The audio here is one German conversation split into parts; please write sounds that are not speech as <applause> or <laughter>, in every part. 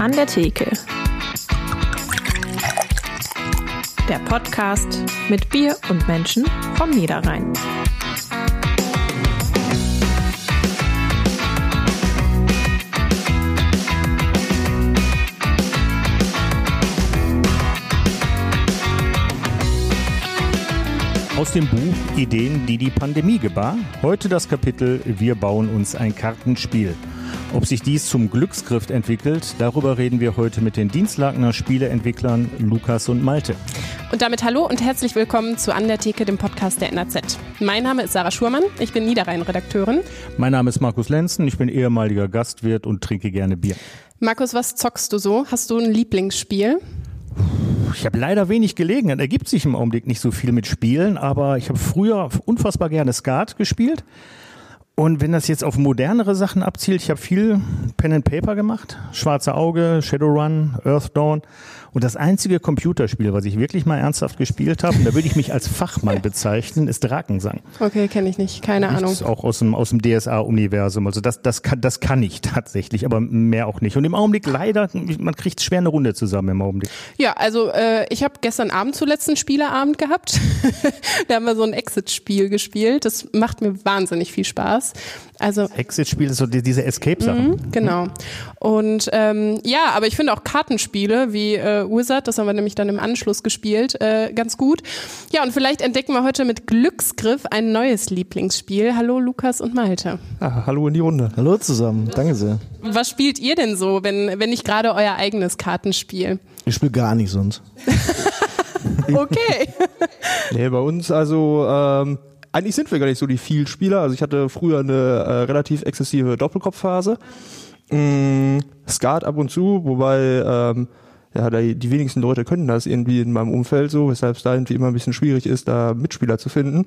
An der Theke. Der Podcast mit Bier und Menschen vom Niederrhein. Aus dem Buch Ideen, die die Pandemie gebar. Heute das Kapitel Wir bauen uns ein Kartenspiel. Ob sich dies zum Glücksgriff entwickelt, darüber reden wir heute mit den Dienstlagener Spieleentwicklern Lukas und Malte. Und damit hallo und herzlich willkommen zu An der Theke, dem Podcast der NAZ. Mein Name ist Sarah Schurmann, ich bin Niederrhein-Redakteurin. Mein Name ist Markus Lenzen, ich bin ehemaliger Gastwirt und trinke gerne Bier. Markus, was zockst du so? Hast du ein Lieblingsspiel? Ich habe leider wenig Gelegenheit. Ergibt sich im Augenblick nicht so viel mit Spielen, aber ich habe früher unfassbar gerne Skat gespielt. Und wenn das jetzt auf modernere Sachen abzielt, ich habe viel Pen and Paper gemacht, Schwarze Auge, Shadowrun, Earthdawn. Und das einzige Computerspiel, was ich wirklich mal ernsthaft gespielt habe, und da würde ich mich als Fachmann <laughs> bezeichnen, ist Drakensang. Okay, kenne ich nicht, keine das Ahnung. Ist auch aus dem, aus dem DSA-Universum. Also das, das, kann, das kann ich tatsächlich, aber mehr auch nicht. Und im Augenblick leider, man kriegt schwer eine Runde zusammen im Augenblick. Ja, also äh, ich habe gestern Abend zuletzt einen Spieleabend gehabt. <laughs> da haben wir so ein Exit-Spiel gespielt. Das macht mir wahnsinnig viel Spaß. Also Exit-Spiel ist so die, diese Escape-Sachen. Mhm, genau. Und ähm, ja, aber ich finde auch Kartenspiele wie äh, Wizard, das haben wir nämlich dann im Anschluss gespielt, äh, ganz gut. Ja, und vielleicht entdecken wir heute mit Glücksgriff ein neues Lieblingsspiel. Hallo Lukas und Malte. Ah, hallo in die Runde. Hallo zusammen, danke sehr. Was spielt ihr denn so, wenn, wenn nicht gerade euer eigenes Kartenspiel? Ich spiele gar nicht sonst. <laughs> <laughs> okay. nee, bei uns also ähm, eigentlich sind wir gar nicht so die Vielspieler. Also ich hatte früher eine äh, relativ exzessive Doppelkopfphase. Mm, Skat ab und zu, wobei ähm, ja, die, die wenigsten Leute können das irgendwie in meinem Umfeld so, weshalb es da irgendwie immer ein bisschen schwierig ist, da Mitspieler zu finden.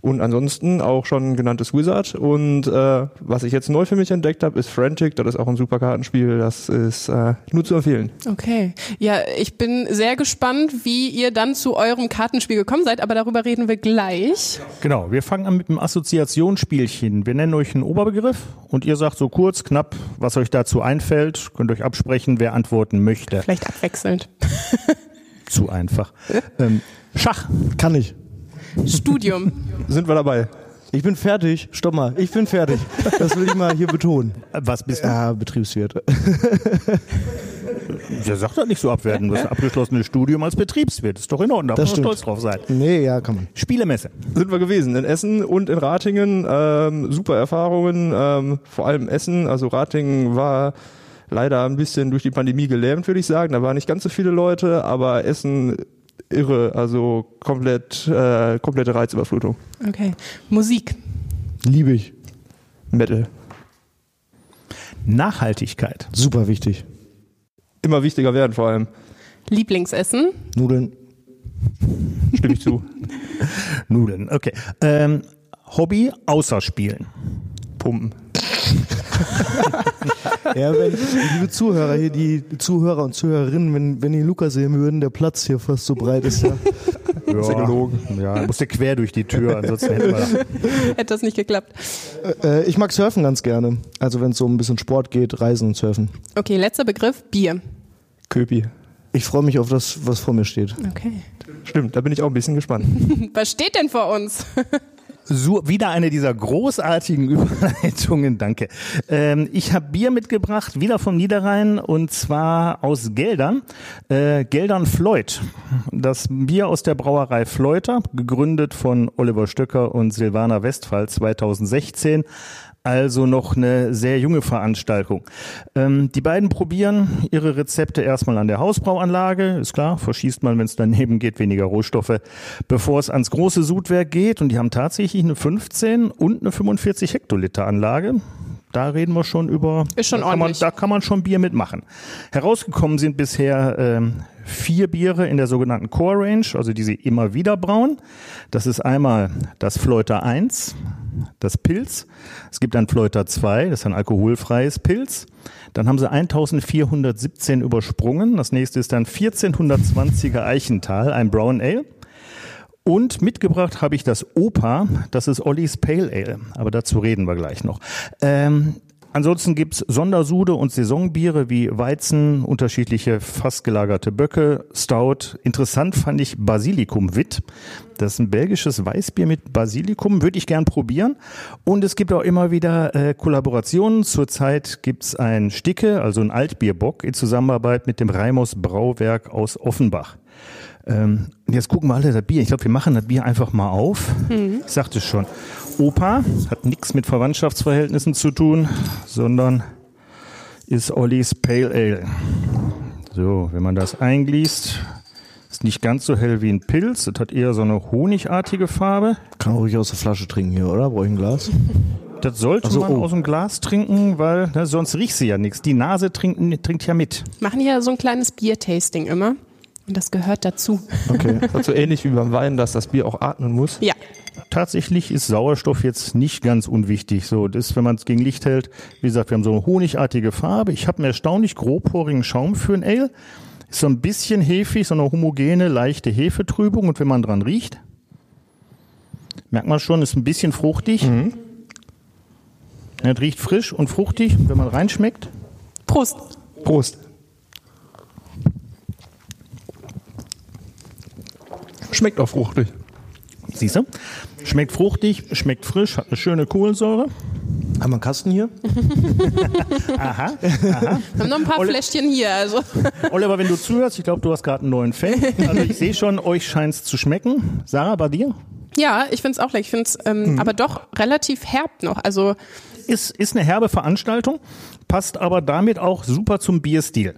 Und ansonsten auch schon genanntes Wizard. Und äh, was ich jetzt neu für mich entdeckt habe, ist Frantic. Das ist auch ein super Kartenspiel. Das ist äh, nur zu empfehlen. Okay. Ja, ich bin sehr gespannt, wie ihr dann zu eurem Kartenspiel gekommen seid, aber darüber reden wir gleich. Genau, wir fangen an mit einem Assoziationsspielchen. Wir nennen euch einen Oberbegriff und ihr sagt so kurz, knapp, was euch dazu einfällt. Könnt euch absprechen, wer antworten möchte. Vielleicht abwechselnd. zu einfach. <laughs> ähm, Schach. Kann ich. Studium. Sind wir dabei? Ich bin fertig. Stopp mal. Ich bin fertig. Das will ich mal hier betonen. Was bist du? Ja, Betriebswirt. Der sagt doch nicht so abwerten. Das abgeschlossene Studium als Betriebswirt. Ist doch in Ordnung. Da Das muss man stolz drauf sein. Nee, ja, kann man. Spielemesse. sind wir gewesen in Essen und in Ratingen. Ähm, super Erfahrungen, ähm, vor allem Essen. Also Ratingen war leider ein bisschen durch die Pandemie gelähmt, würde ich sagen. Da waren nicht ganz so viele Leute, aber Essen irre, also komplett äh, komplette Reizüberflutung. Okay. Musik. Liebe ich. Metal. Nachhaltigkeit. Super wichtig. Immer wichtiger werden vor allem. Lieblingsessen. Nudeln. Stimme ich zu. <laughs> Nudeln. Okay. Ähm, Hobby außer Spielen. Pumpen. <laughs> Ja, wenn, liebe Zuhörer hier, die Zuhörer und Zuhörerinnen, wenn, wenn die Lukas sehen würden, der Platz hier fast so breit ist, ja. Ja, Ist ja gelogen. Ja, musste quer durch die Tür, ansonsten hätten wir <laughs> Hätte das nicht geklappt. Äh, ich mag Surfen ganz gerne. Also wenn es so ein bisschen Sport geht, Reisen und Surfen. Okay, letzter Begriff. Bier. Köpi. Ich freue mich auf das, was vor mir steht. Okay. Stimmt, da bin ich auch ein bisschen gespannt. <laughs> Was steht denn vor uns? So, wieder eine dieser großartigen <laughs> Überleitungen, danke. Ähm, ich habe Bier mitgebracht, wieder vom Niederrhein und zwar aus Geldern. Äh, Geldern Floyd. Das Bier aus der Brauerei Fleuter, gegründet von Oliver Stöcker und Silvana Westphal 2016. Also noch eine sehr junge Veranstaltung. Ähm, die beiden probieren ihre Rezepte erstmal an der Hausbrauanlage. Ist klar, verschießt man, wenn es daneben geht, weniger Rohstoffe, bevor es ans große Sudwerk geht. Und die haben tatsächlich eine 15 und eine 45 Hektoliter Anlage. Da reden wir schon über. Ist schon da kann man, ordentlich. Da kann man schon Bier mitmachen. Herausgekommen sind bisher ähm, vier Biere in der sogenannten Core Range, also die sie immer wieder brauen. Das ist einmal das Fleuter 1, das Pilz. Es gibt ein Fleuter 2, das ist ein alkoholfreies Pilz. Dann haben sie 1417 übersprungen. Das nächste ist dann 1420er Eichental, ein Brown Ale. Und mitgebracht habe ich das Opa, das ist Ollis Pale Ale, aber dazu reden wir gleich noch. Ähm, Ansonsten gibt's Sondersude und Saisonbiere wie Weizen, unterschiedliche fast gelagerte Böcke, Stout. Interessant fand ich Basilikum Witt. Das ist ein belgisches Weißbier mit Basilikum, würde ich gern probieren. Und es gibt auch immer wieder äh, Kollaborationen. Zurzeit gibt's ein Sticke, also ein Altbierbock in Zusammenarbeit mit dem Reimos Brauwerk aus Offenbach. Ähm, jetzt gucken wir alle das Bier. Ich glaube, wir machen das Bier einfach mal auf. Ich sagte es schon. Opa hat nichts mit Verwandtschaftsverhältnissen zu tun, sondern ist Ollis Pale Ale. So, wenn man das eingießt, ist nicht ganz so hell wie ein Pilz. Es hat eher so eine honigartige Farbe. Kann ruhig aus der Flasche trinken hier, oder? Brauche ich ein Glas? <laughs> Das sollte Also, man oh. aus dem Glas trinken, weil ne, sonst riecht sie ja nichts. Die Nase trinkt, trinkt ja mit. Machen hier so ein kleines Biertasting immer. Und das gehört dazu. Okay. Das ist so ähnlich wie beim Wein, dass das Bier auch atmen muss. Ja. Tatsächlich ist Sauerstoff jetzt nicht ganz unwichtig. So, das, wenn man es gegen Licht hält, wie gesagt, wir haben so eine honigartige Farbe. Ich habe einen erstaunlich grobporigen Schaum für ein Ale. Ist so ein bisschen hefig, so eine homogene, leichte Hefetrübung. Und wenn man dran riecht, merkt man schon, ist ein bisschen fruchtig. Ja, Es riecht frisch und fruchtig, wenn man reinschmeckt. Prost. Prost. Schmeckt auch fruchtig. Siehst du? Schmeckt fruchtig, schmeckt frisch, hat eine schöne Kohlensäure. Haben wir einen Kasten hier? <laughs> Aha. Wir haben noch ein paar Olle- Fläschchen hier. Also. <laughs> Oliver, wenn du zuhörst, ich glaube, du hast gerade einen neuen Fan. Also ich sehe schon, euch scheint es zu schmecken. Sarah, bei dir? Ja, ich finde es auch lecker. Ich finde es ähm, aber doch relativ herb noch. Also Ist, ist eine herbe Veranstaltung, passt aber damit auch super zum Bierstil.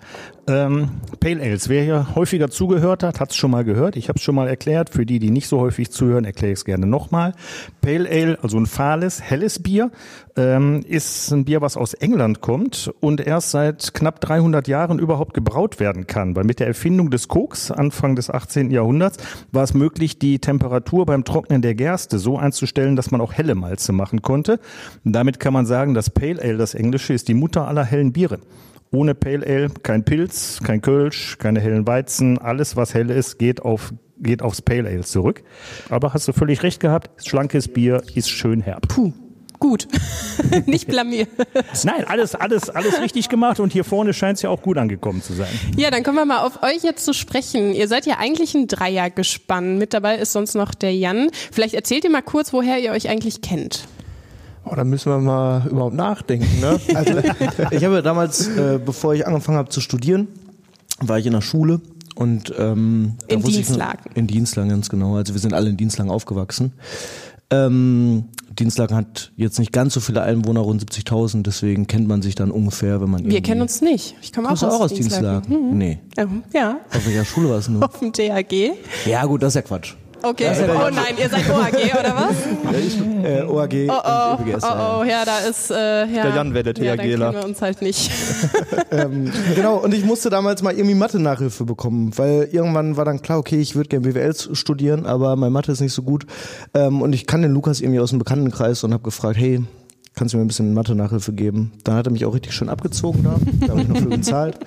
Ähm, Pale Ales, wer hier häufiger zugehört hat, hat es schon mal gehört. Ich habe es schon mal erklärt. Für die, die nicht so häufig zuhören, erkläre ich es gerne nochmal. Pale Ale, also ein fahles, helles Bier, ähm, ist ein Bier, was aus England kommt und erst seit knapp 300 Jahren überhaupt gebraut werden kann. Weil mit der Erfindung des Koks Anfang des 18. Jahrhunderts war es möglich, die Temperatur beim Trocknen der Gerste so einzustellen, dass man auch helle Malze machen konnte. Und damit kann man sagen, dass Pale Ale, das Englische, ist die Mutter aller hellen Biere. Ohne Pale Ale kein Pilz, kein Kölsch, keine hellen Weizen. Alles, was hell ist, geht auf geht aufs Pale Ale zurück. Aber hast du völlig recht gehabt. Schlankes Bier ist schön herb. puh, gut. <laughs> Nicht blamiert. <laughs> Nein, alles, alles, alles richtig gemacht und hier vorne scheint es ja auch gut angekommen zu sein. Ja, dann kommen wir mal auf euch jetzt zu sprechen. Ihr seid ja eigentlich ein Dreiergespann. Mit dabei ist sonst noch der Jan. Vielleicht erzählt ihr mal kurz, woher ihr euch eigentlich kennt. Oh, da müssen wir mal überhaupt nachdenken. Ne? <laughs> Also ich habe damals, äh, bevor ich angefangen habe zu studieren, war ich in der Schule und ähm, In ich Dienstlaken. in Dienstlaken ganz genau. Also wir sind alle in Dienstlaken aufgewachsen. Ähm, Dienstlaken hat jetzt nicht ganz so viele Einwohner, rund 70.000, deswegen kennt man sich dann ungefähr, wenn man Wir kennen uns nicht. Ich komme auch aus, auch aus Dienstlaken. Dienstlaken? Nee. Ähm, Ja, Auf welcher Schule warst du? <laughs> auf dem DAG. Ja gut, das ist ja Quatsch. Okay. Oh nein, ihr seid OAG oder was? Äh, OAG Oh oh, und ÖBGS. oh ja. oh, ja, da ist äh, ja. Der Jan wäre der Ja, THGler. kennen wir uns halt nicht. <laughs> ähm, genau, und ich musste damals mal irgendwie Mathe-Nachhilfe bekommen, weil irgendwann war dann klar, okay, ich würde gerne BWL studieren, aber mein Mathe ist nicht so gut. Ähm, und ich kann den Lukas irgendwie aus dem Bekanntenkreis und habe gefragt, hey, kannst du mir ein bisschen Mathe-Nachhilfe geben? Dann hat er mich auch richtig schön abgezogen da, da habe ich noch für bezahlt.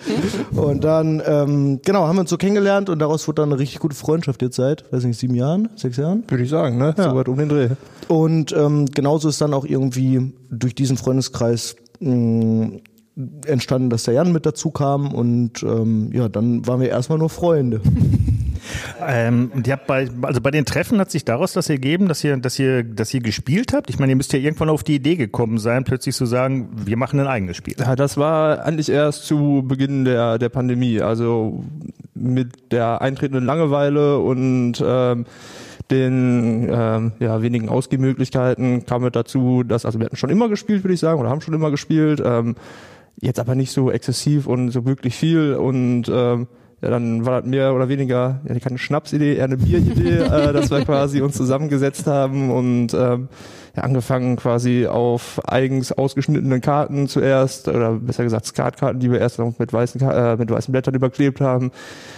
Und dann, ähm, genau, haben wir uns so kennengelernt und daraus wurde dann eine richtig gute Freundschaft jetzt seit, weiß nicht, sieben Jahren, sechs Jahren. Würde ich sagen, ne? So weit um den Dreh. Und ähm, genauso ist dann auch irgendwie durch diesen Freundeskreis mh, entstanden, dass der Jan mit dazu kam und ähm, ja, dann waren wir erstmal nur Freunde. Ähm, habt bei, also bei den Treffen hat sich daraus das ergeben, dass ihr, dass ihr, dass ihr gespielt habt. Ich meine, ihr müsst ja irgendwann auf die Idee gekommen sein, plötzlich zu sagen, wir machen ein eigenes Spiel. Ja, das war eigentlich erst zu Beginn der, der Pandemie. Also mit der eintretenden Langeweile und ähm, den ähm, ja, wenigen Ausgehmöglichkeiten kam es dazu, dass, also wir hatten schon immer gespielt, würde ich sagen, oder haben schon immer gespielt, ähm, jetzt aber nicht so exzessiv und so wirklich viel und ähm, ja, dann war das mehr oder weniger ja, keine Schnapsidee, eher eine Bieridee, <laughs> äh, dass wir quasi uns zusammengesetzt haben und ähm, ja, angefangen quasi auf eigens ausgeschnittenen Karten zuerst, oder besser gesagt Skatkarten, die wir erst noch mit weißen, äh, mit weißen Blättern überklebt haben,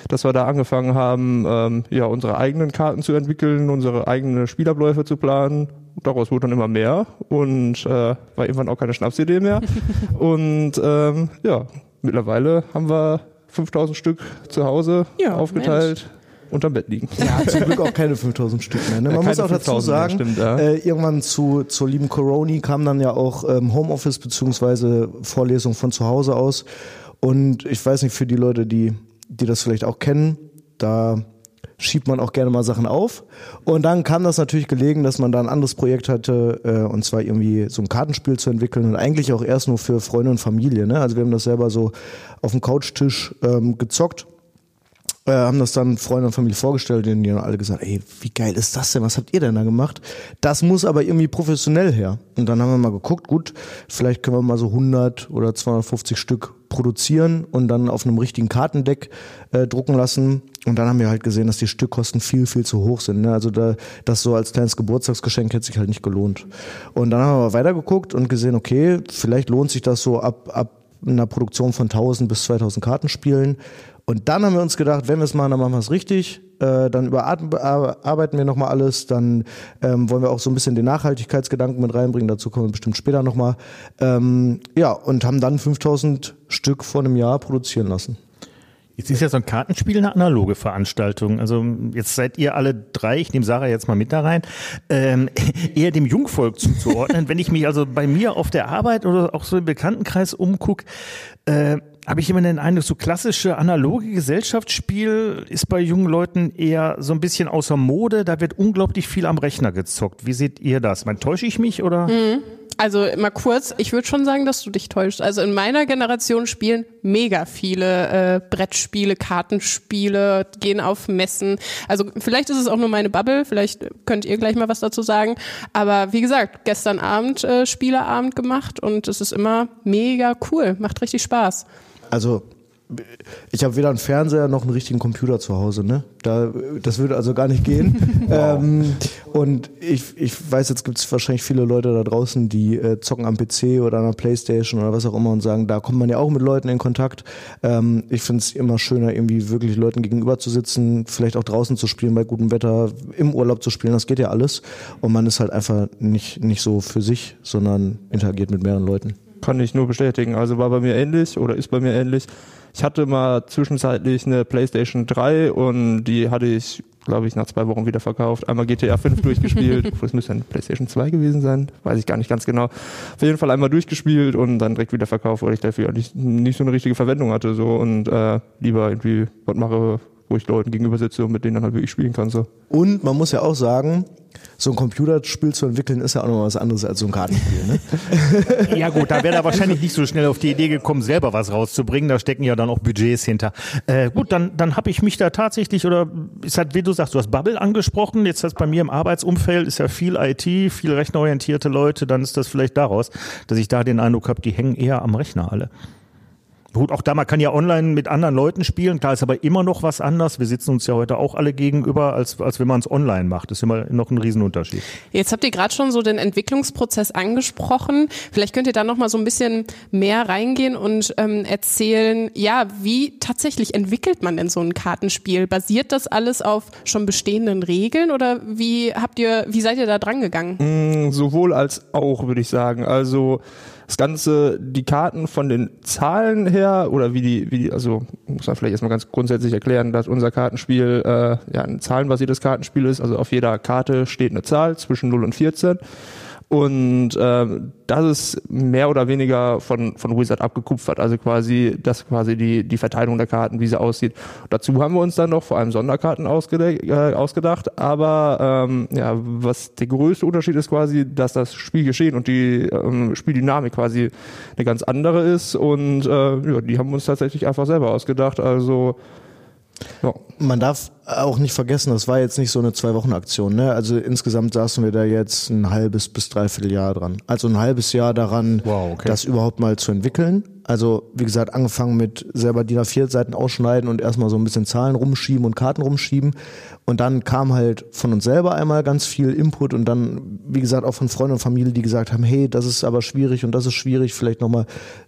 dass wir da angefangen haben, ähm, ja, unsere eigenen Karten zu entwickeln, unsere eigenen Spielabläufe zu planen. Daraus wurde dann immer mehr und äh, war irgendwann auch keine Schnapsidee mehr. <laughs> und ähm, ja, mittlerweile haben wir 5000 Stück zu Hause Ja, aufgeteilt. unterm Bett liegen. Ja, zum Glück auch keine 5000 Stück mehr. Ne? Man Ja, muss auch dazu 5000 mehr, sagen, stimmt, ja. äh, irgendwann zu, zur lieben Coroni kam dann ja auch ähm, Homeoffice beziehungsweise Vorlesung von zu Hause aus. Und ich weiß nicht, für die Leute, die, die das vielleicht auch kennen, da schiebt man auch gerne mal Sachen auf. Und dann kam das natürlich gelegen, dass man da ein anderes Projekt hatte, äh, und zwar irgendwie so ein Kartenspiel zu entwickeln und eigentlich auch erst nur für Freunde und Familie. Ne? Also wir haben das selber so auf dem Couchtisch ähm, gezockt äh, haben das dann Freunde und Familie vorgestellt und die haben alle gesagt, ey, wie geil ist das denn? Was habt ihr denn da gemacht? Das muss aber irgendwie professionell her. Und dann haben wir mal geguckt, gut, vielleicht können wir mal so 100 oder 250 Stück produzieren und dann auf einem richtigen Kartendeck äh, drucken lassen. Und dann haben wir halt gesehen, dass die Stückkosten viel, viel zu hoch sind. Ne? Also da, das so als kleines Geburtstagsgeschenk hätte sich halt nicht gelohnt. Und dann haben wir weitergeguckt und gesehen, okay, vielleicht lohnt sich das so ab, ab einer Produktion von 1000 bis 2000 Kartenspielen. Und dann haben wir uns gedacht, wenn wir es machen, dann machen wir es richtig. Äh, dann überarbeiten wir nochmal alles. Dann ähm, wollen wir auch so ein bisschen den Nachhaltigkeitsgedanken mit reinbringen. Dazu kommen wir bestimmt später nochmal. Ähm, ja, und haben dann 5000 Stück vor einem Jahr produzieren lassen. Jetzt ist ja so ein Kartenspiel eine analoge Veranstaltung. Also jetzt seid ihr alle drei, ich nehme Sarah jetzt mal mit da rein, ähm, <laughs> eher dem Jungvolk zuzuordnen. Wenn ich mich also bei mir auf der Arbeit oder auch so im Bekanntenkreis umgucke, äh, habe ich immer den Eindruck, so klassische analoge Gesellschaftsspiel ist bei jungen Leuten eher so ein bisschen außer Mode. Da wird unglaublich viel am Rechner gezockt. Wie seht ihr das? Man täusche ich mich oder? Also mal kurz, ich würde schon sagen, dass du dich täuschst. Also in meiner Generation spielen mega viele äh, Brettspiele, Kartenspiele, gehen auf Messen. Also vielleicht ist es auch nur meine Bubble, vielleicht könnt ihr gleich mal was dazu sagen. Aber wie gesagt, gestern Abend äh, Spieleabend gemacht und es ist immer mega cool, macht richtig Spaß. Also ich habe weder einen Fernseher noch einen richtigen Computer zu Hause, ne? Da, das würde also gar nicht gehen. <laughs> ähm, und ich, ich weiß, jetzt gibt es wahrscheinlich viele Leute da draußen, die äh, zocken am PC oder an der Playstation oder was auch immer und sagen, da kommt man ja auch mit Leuten in Kontakt. Ähm, ich finde es immer schöner, irgendwie wirklich Leuten gegenüber zu sitzen, vielleicht auch draußen zu spielen bei gutem Wetter, im Urlaub zu spielen, das geht ja alles. Und man ist halt einfach nicht, nicht so für sich, sondern interagiert mit mehreren Leuten. Kann ich nur bestätigen. Also war bei mir ähnlich oder ist bei mir ähnlich. Ich hatte mal zwischenzeitlich eine PlayStation 3 und die hatte ich, glaube ich, nach zwei Wochen wieder verkauft. Einmal GTA 5 durchgespielt. <laughs> Es müsste eine PlayStation 2 gewesen sein. Weiß ich gar nicht ganz genau. Auf jeden Fall einmal durchgespielt und dann direkt wieder verkauft, weil ich dafür nicht, nicht so eine richtige Verwendung hatte. So und äh, lieber irgendwie was mache, wo ich Leuten gegenüber sitze und mit denen dann halt wirklich spielen kann. So. Und man muss ja auch sagen, so ein Computerspiel zu entwickeln ist ja auch noch was anderes als so ein Kartenspiel. Ne? <laughs> Ja gut, da wäre er wahrscheinlich nicht so schnell auf die Idee gekommen, selber was rauszubringen. Da stecken ja dann auch Budgets hinter. Äh, gut, dann, dann habe ich mich da tatsächlich, oder ist halt, wie du sagst, du hast Bubble angesprochen. Jetzt hast bei mir im Arbeitsumfeld ist ja viel IT, viel rechenorientierte Leute. Dann ist das vielleicht daraus, dass ich da den Eindruck habe, die hängen eher am Rechner alle. Gut, auch da, man kann ja online mit anderen Leuten spielen, klar ist aber immer noch was anders. Wir sitzen uns ja heute auch alle gegenüber, als, als wenn man es online macht. Das ist immer noch ein Riesenunterschied. Jetzt habt ihr gerade schon so den Entwicklungsprozess angesprochen. Vielleicht könnt ihr da noch mal so ein bisschen mehr reingehen und ähm, erzählen, ja, wie tatsächlich entwickelt man denn so ein Kartenspiel? Basiert das alles auf schon bestehenden Regeln oder wie habt ihr, wie seid ihr da dran gegangen? Mm, Sowohl als auch, würde ich sagen. Also das Ganze, die Karten von den Zahlen her oder wie die, wie die, also muss man vielleicht erstmal ganz grundsätzlich erklären, dass unser Kartenspiel äh, ja ein zahlenbasiertes Kartenspiel ist. Also auf jeder Karte steht eine Zahl zwischen 0 und 14. Und äh, das ist mehr oder weniger von, von Wizard abgekupfert. Also quasi, das quasi die, die Verteilung der Karten, wie sie aussieht. Dazu haben wir uns dann noch vor allem Sonderkarten ausgede äh, ausgedacht. Aber ähm, ja, was der größte Unterschied ist quasi, dass das Spielgeschehen und die ähm, Spieldynamik quasi eine ganz andere ist. Und äh, ja, die haben wir uns tatsächlich einfach selber ausgedacht. Also ja. Man darf auch nicht vergessen, das war jetzt nicht so eine Zwei-Wochen-Aktion. Ne? Also insgesamt saßen wir da jetzt ein halbes bis dreiviertel Jahr dran. Also ein halbes Jahr daran, Wow, okay. das überhaupt mal zu entwickeln. Also wie gesagt, angefangen mit selber DIN A4 Seiten ausschneiden und erstmal so ein bisschen Zahlen rumschieben und Karten rumschieben. Und dann kam halt von uns selber einmal ganz viel Input und dann, wie gesagt, auch von Freunden und Familie, die gesagt haben, hey, das ist aber schwierig und das ist schwierig, vielleicht nochmal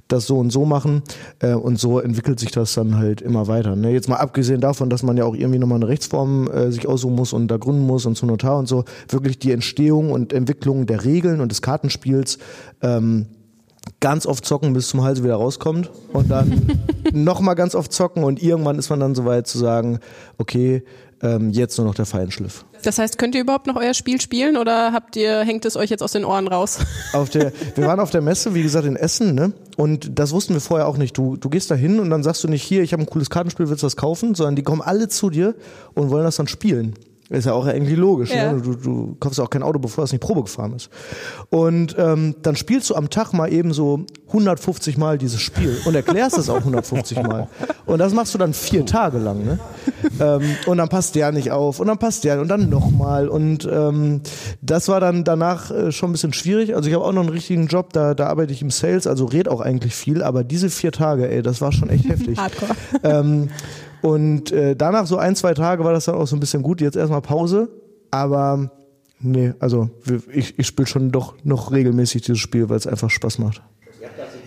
das so und so machen. Äh, Und so entwickelt sich das dann halt immer weiter. Ne? Jetzt mal abgesehen davon, dass man ja auch irgendwie nochmal eine Rechtsform äh, sich aussuchen muss und da gründen muss und zum Notar und so, wirklich die Entstehung und Entwicklung der Regeln und des Kartenspiels ähm, ganz oft zocken, bis zum Hals wieder rauskommt und dann <laughs> nochmal ganz oft zocken und irgendwann ist man dann so weit zu sagen, okay, ähm, jetzt nur noch der Feinschliff. Das heißt, könnt ihr überhaupt noch euer Spiel spielen oder habt ihr, hängt es euch jetzt aus den Ohren raus? <laughs> Auf der, wir waren auf der Messe, wie gesagt, in Essen, ne? Und das wussten wir vorher auch nicht. Du, du gehst da hin und dann sagst du nicht, hier, ich habe ein cooles Kartenspiel, willst du das kaufen? Sondern die kommen alle zu dir und wollen das dann spielen. Ist ja auch irgendwie logisch. Ja. Ne? Du, du kaufst ja auch kein Auto, bevor es nicht Probe gefahren ist. Und ähm, dann spielst du am Tag mal eben so 150 Mal dieses Spiel und erklärst es auch 150 Mal. Und das machst du dann vier Tage lang. Ne? Ähm, und dann passt der nicht auf und dann passt der und dann nochmal. Und ähm, das war dann danach äh, schon ein bisschen schwierig. Also ich habe auch noch einen richtigen Job, da, da arbeite ich im Sales, also red auch eigentlich viel. Aber diese vier Tage, ey, das war schon echt heftig. <laughs> Hardcore. Ähm, und äh, danach so ein, zwei Tage war das dann auch so ein bisschen gut. Jetzt erstmal Pause. Aber nee, also ich, ich spiele schon doch noch regelmäßig dieses Spiel, weil es einfach Spaß macht.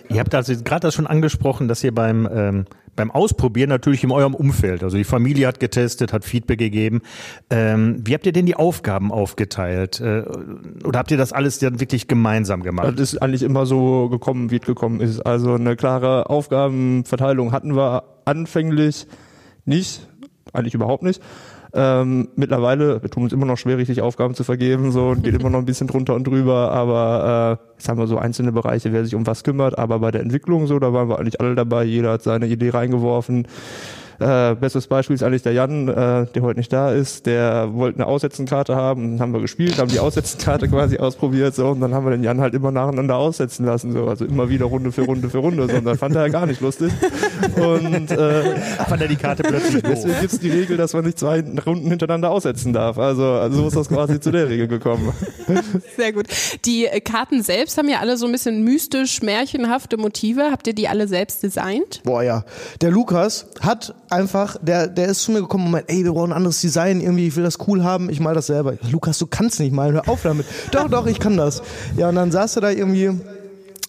Ihr habt also gerade das schon angesprochen, dass ihr beim, ähm, beim Ausprobieren natürlich in eurem Umfeld, also die Familie hat getestet, hat Feedback gegeben. Ähm, wie habt ihr denn die Aufgaben aufgeteilt? Äh, oder habt ihr das alles dann wirklich gemeinsam gemacht? Das ist eigentlich immer so gekommen, wie es gekommen ist. Also eine klare Aufgabenverteilung hatten wir anfänglich nicht, eigentlich überhaupt nicht. Ähm, mittlerweile, wir tun uns immer noch schwer, richtig Aufgaben zu vergeben, so und geht <laughs> immer noch ein bisschen drunter und drüber, aber äh, jetzt haben wir so einzelne Bereiche, wer sich um was kümmert, aber bei der Entwicklung so, da waren wir eigentlich alle dabei, jeder hat seine Idee reingeworfen. Äh, bestes Beispiel ist eigentlich der Jan, äh, der heute nicht da ist. Der wollte eine Aussetzenkarte haben, dann haben wir gespielt, haben die Aussetzenkarte quasi ausprobiert, so, und dann haben wir den Jan halt immer nacheinander aussetzen lassen, so, also immer wieder Runde für Runde für Runde, so, und dann fand er gar nicht lustig. Und äh, <laughs> Fand er die Karte plötzlich deswegen gibt's die Regel, dass man nicht zwei Runden hintereinander aussetzen darf. Also, also so ist das quasi zu der Regel gekommen. Sehr gut. Die äh, Karten selbst haben ja alle so ein bisschen mystisch, märchenhafte Motive. Habt ihr die alle selbst designt? Boah, ja. Der Lukas hat einfach, der, der ist zu mir gekommen und meint, ey, wir brauchen ein anderes Design, irgendwie, ich will das cool haben, ich mal das selber. Lukas, du kannst nicht malen, hör auf damit. doch, doch, ich kann das. Ja, und dann saß er da irgendwie